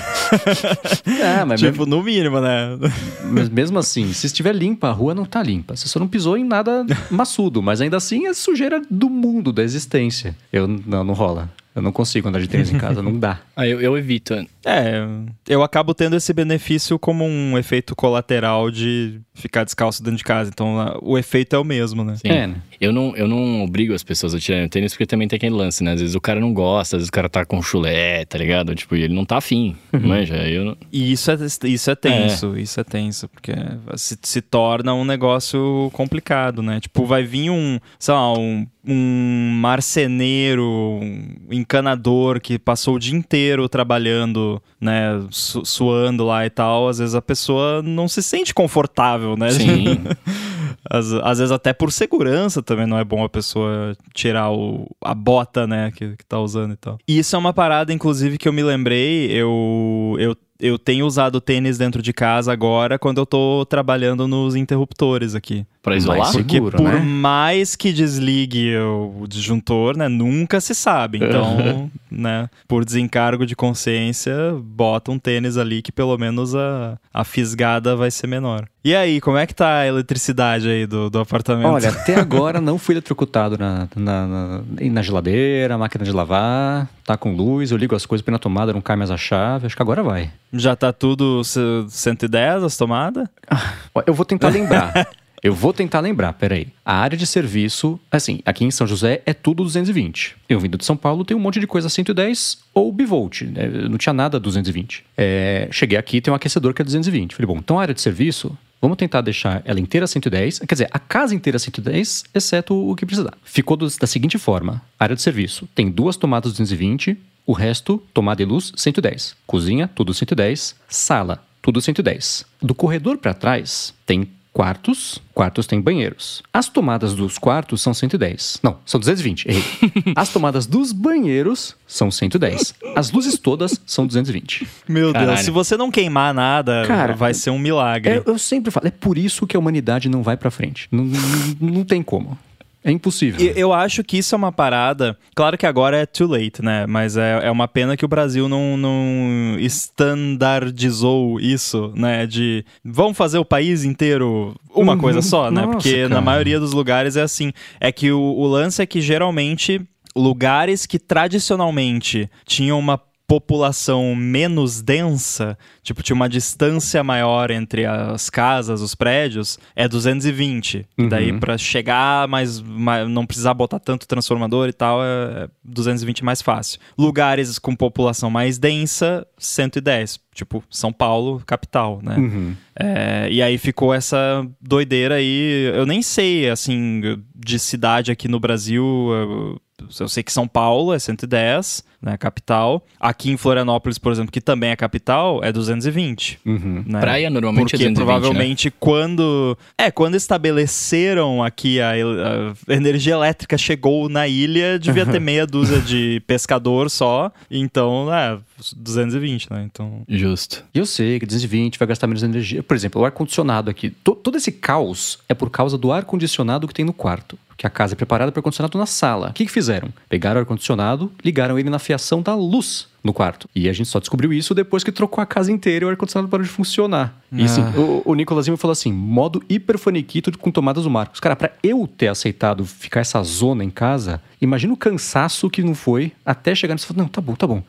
é, mas tipo, mesmo... no mínimo né? Mas mesmo assim, se estiver limpa, a rua não tá limpa. Você só não pisou em nada maçudo, mas ainda assim é sujeira do mundo, da existência. Eu não, não rola. Eu não consigo andar de tênis em casa, não dá. Ah, eu, eu evito. É, eu acabo tendo esse benefício como um efeito colateral de ficar descalço dentro de casa. Então o efeito é o mesmo, né? Sim. É, né? Eu não, eu não obrigo as pessoas a tirarem o tênis porque também tem aquele lance, né? Às vezes o cara não gosta, às vezes o cara tá com chulé, tá ligado? Tipo, ele não tá afim, uhum. manja. Eu não... E isso é, isso é tenso, é. isso é tenso, porque se, se torna um negócio complicado, né? Tipo, vai vir um, sei lá, um um marceneiro, um encanador que passou o dia inteiro trabalhando, né, su suando lá e tal, às vezes a pessoa não se sente confortável, né? Sim. às, às, vezes até por segurança também não é bom a pessoa tirar o, a bota, né, que, que tá usando e tal. E isso é uma parada, inclusive, que eu me lembrei, eu, eu eu tenho usado tênis dentro de casa agora quando eu tô trabalhando nos interruptores aqui. Pra isolar? Mais seguro, Porque por né? mais que desligue o disjuntor, né, nunca se sabe. Então, né, por desencargo de consciência, bota um tênis ali que pelo menos a, a fisgada vai ser menor. E aí, como é que tá a eletricidade aí do, do apartamento? Olha, até agora não fui eletrocutado na, na, na, na geladeira, máquina de lavar, tá com luz, eu ligo as coisas na tomada, não cai mais a chave, acho que agora vai. Já tá tudo 110 as tomadas? Ah, eu vou tentar lembrar. Eu vou tentar lembrar, peraí. A área de serviço, assim, aqui em São José é tudo 220. Eu vindo de São Paulo, tem um monte de coisa 110 ou bivolt. Né? Não tinha nada 220. É, cheguei aqui, tem um aquecedor que é 220. Falei, bom, então a área de serviço, Vamos tentar deixar ela inteira 110, quer dizer, a casa inteira 110, exceto o que precisar. Ficou do, da seguinte forma: área de serviço tem duas tomadas 220, o resto, tomada e luz, 110. Cozinha, tudo 110. Sala, tudo 110. Do corredor para trás, tem quartos, quartos têm banheiros. As tomadas dos quartos são 110. Não, são 220, errei. As tomadas dos banheiros são 110. As luzes todas são 220. Meu Caralho. Deus, se você não queimar nada, Cara, vai ser um milagre. É, eu sempre falo, é por isso que a humanidade não vai para frente. Não, não, não tem como. É impossível. E eu acho que isso é uma parada. Claro que agora é too late, né? Mas é, é uma pena que o Brasil não, não estandardizou isso, né? De vamos fazer o país inteiro uma uhum. coisa só, né? Nossa, Porque cara. na maioria dos lugares é assim. É que o, o lance é que geralmente lugares que tradicionalmente tinham uma população menos densa, tipo, tinha uma distância maior entre as casas, os prédios, é 220. Uhum. Daí, para chegar, mas não precisar botar tanto transformador e tal, é 220 mais fácil. Lugares com população mais densa, 110. Tipo, São Paulo, capital, né? Uhum. É, e aí ficou essa doideira aí. Eu nem sei, assim, de cidade aqui no Brasil. Eu, eu sei que São Paulo é 110, né, capital. Aqui em Florianópolis, por exemplo, que também é capital, é 220. Uhum. Né? Praia normalmente Porque é 220, provavelmente né? quando... É, quando estabeleceram aqui a, a, energia elétrica chegou na ilha, devia ter meia dúzia de pescador só. Então, é, 220, né? Então... Justo. Eu sei que 220 vai gastar menos energia. Por exemplo, o ar-condicionado aqui. todo esse caos é por causa do ar-condicionado que tem no quarto que a casa é preparada para ar-condicionado na sala. O que, que fizeram? Pegaram o ar-condicionado, ligaram ele na fiação da luz no quarto. E a gente só descobriu isso depois que trocou a casa inteira e o ar-condicionado parou de funcionar. Ah. E assim, o, o Nicolasinho falou assim: modo hiperfoniquito com tomadas do Marcos. Cara, para eu ter aceitado ficar essa zona em casa, imagina o cansaço que não foi até chegar nisso. Não, tá bom, tá bom.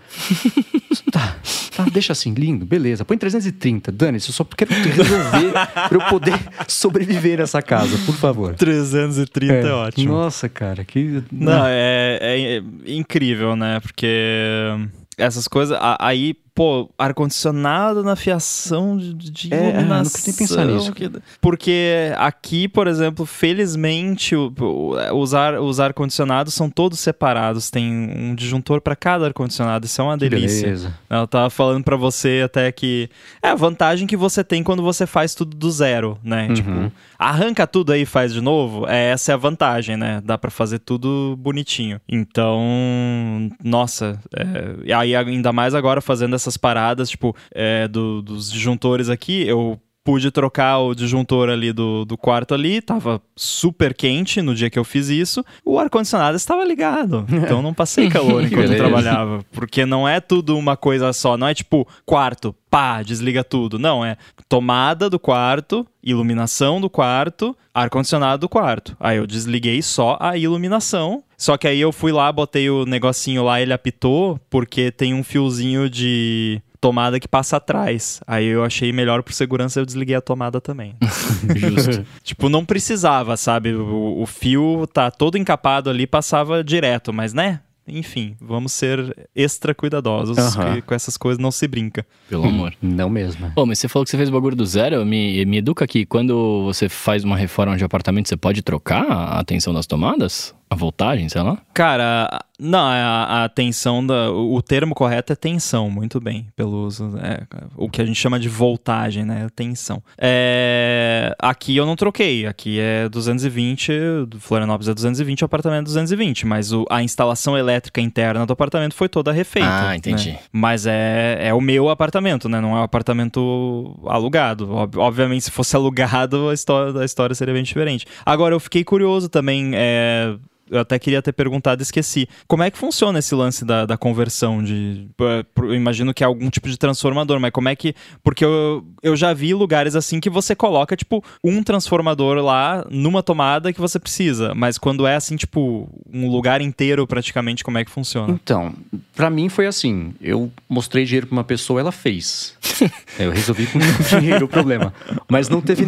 tá, tá, deixa assim, lindo, beleza. Põe 330, dane-se, eu só quero resolver pra eu poder sobreviver nessa casa, por favor. 330 é, é ótimo. Nossa, cara, que. Não, é, é, é incrível, né? Porque essas coisas. Aí pô, ar-condicionado na fiação de, de é, iluminação. Não nem pensar nisso. Que... Porque aqui, por exemplo, felizmente, o, o, os, ar, os ar-condicionados são todos separados. Tem um disjuntor para cada ar-condicionado. Isso é uma delícia. Beleza. Ela tava falando para você até que é a vantagem que você tem quando você faz tudo do zero, né? Uhum. Tipo, arranca tudo aí e faz de novo. É, essa é a vantagem, né? Dá para fazer tudo bonitinho. Então, nossa, é, e aí ainda mais agora fazendo essa essas paradas, tipo, é, do, dos disjuntores aqui, eu pude trocar o disjuntor ali do, do quarto ali, tava super quente no dia que eu fiz isso. O ar-condicionado estava ligado, então não passei calor enquanto eu trabalhava. Porque não é tudo uma coisa só, não é tipo quarto, pá, desliga tudo. Não, é tomada do quarto, iluminação do quarto, ar-condicionado do quarto. Aí eu desliguei só a iluminação. Só que aí eu fui lá, botei o negocinho lá, ele apitou, porque tem um fiozinho de tomada que passa atrás. Aí eu achei melhor por segurança eu desliguei a tomada também. Justo. tipo, não precisava, sabe? O, o, fio tá todo encapado ali, passava direto, mas né? Enfim, vamos ser extra cuidadosos, que com essas coisas não se brinca. Pelo amor. Não mesmo. Pô, mas você falou que você fez o bagulho do zero, me, me educa aqui. Quando você faz uma reforma de apartamento, você pode trocar a tensão das tomadas? A voltagem, sei lá? Cara, não, a, a tensão da. O termo correto é tensão, muito bem, pelo uso. É, o que a gente chama de voltagem, né? Tensão. É, aqui eu não troquei. Aqui é 220, Florianópolis é 220, o apartamento é 220. Mas o, a instalação elétrica interna do apartamento foi toda refeita. Ah, entendi. Né? Mas é, é o meu apartamento, né? Não é um apartamento alugado. Ob obviamente, se fosse alugado, a história, a história seria bem diferente. Agora, eu fiquei curioso também. É, eu até queria ter perguntado, esqueci. Como é que funciona esse lance da, da conversão de. Eu imagino que é algum tipo de transformador, mas como é que. Porque eu, eu já vi lugares assim que você coloca, tipo, um transformador lá numa tomada que você precisa. Mas quando é assim, tipo, um lugar inteiro praticamente, como é que funciona? Então, para mim foi assim. Eu mostrei dinheiro pra uma pessoa, ela fez. eu resolvi com dinheiro o problema. Mas não teve.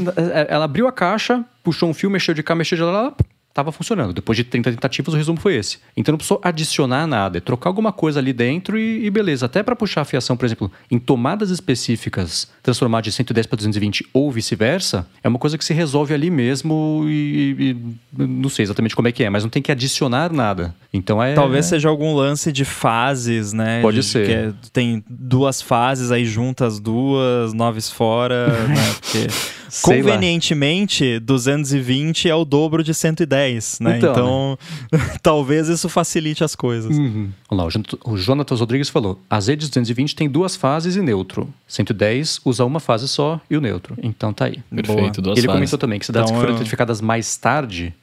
Ela abriu a caixa, puxou um fio, mexeu de cá, mexeu de lá estava funcionando. Depois de 30 tentativas, o resumo foi esse. Então não precisou adicionar nada, é trocar alguma coisa ali dentro e, e beleza. Até para puxar a fiação, por exemplo, em tomadas específicas, transformar de 110 para 220 ou vice-versa, é uma coisa que se resolve ali mesmo e, e, não sei exatamente como é que é, mas não tem que adicionar nada. Então é. Talvez seja algum lance de fases, né? Pode de, ser. É, tem duas fases, aí juntas duas, noves fora, né? Porque. Convenientemente, lá. 220 é o dobro de 110, né? Então, então né? talvez isso facilite as coisas. Uhum. Olha lá, o Jonatas Rodrigues falou: a Z de 220 tem duas fases e neutro. 110 usa uma fase só e o neutro. Então tá aí. Perfeito, Boa. duas Ele fases. comentou também que cidades então, que foram identificadas mais tarde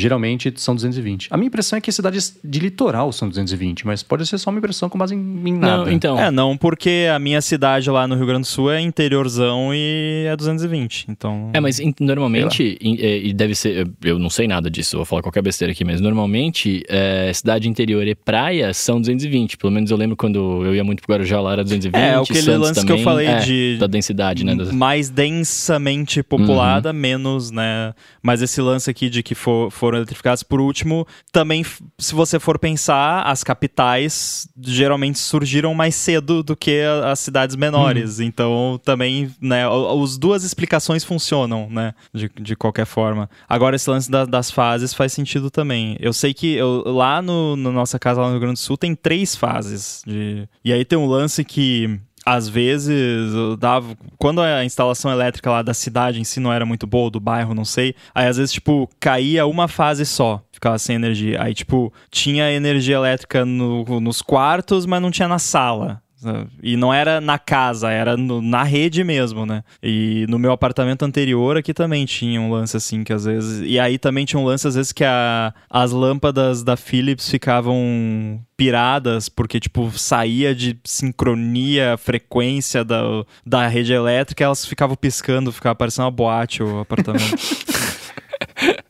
geralmente são 220. A minha impressão é que cidades de litoral são 220, mas pode ser só uma impressão com base em, em nada. Não, então. É, não, porque a minha cidade lá no Rio Grande do Sul é interiorzão e é 220, então... É, mas normalmente, é, e deve ser, eu não sei nada disso, vou falar qualquer besteira aqui, mas normalmente é, cidade interior e praia são 220, pelo menos eu lembro quando eu ia muito pro Guarujá lá era 220, É, aquele Santos lance também, que eu falei é, de... Da densidade, né? Mais densamente populada, uhum. menos, né? Mas esse lance aqui de que for, foram eletrificadas por último, também, se você for pensar, as capitais geralmente surgiram mais cedo do que as cidades menores. Uhum. Então, também, né, as duas explicações funcionam, né, de, de qualquer forma. Agora, esse lance da, das fases faz sentido também. Eu sei que eu, lá no, no nossa casa, lá no Rio Grande do Sul, tem três fases. De... E aí tem um lance que às vezes dava quando a instalação elétrica lá da cidade em si não era muito boa, do bairro, não sei. Aí às vezes tipo caía uma fase só, ficava sem energia. Aí tipo tinha energia elétrica no, nos quartos, mas não tinha na sala. E não era na casa, era no, na rede mesmo, né? E no meu apartamento anterior aqui também tinha um lance assim, que às vezes. E aí também tinha um lance, às vezes, que a, as lâmpadas da Philips ficavam piradas, porque, tipo, saía de sincronia, frequência da, da rede elétrica, elas ficavam piscando, ficava parecendo uma boate o apartamento.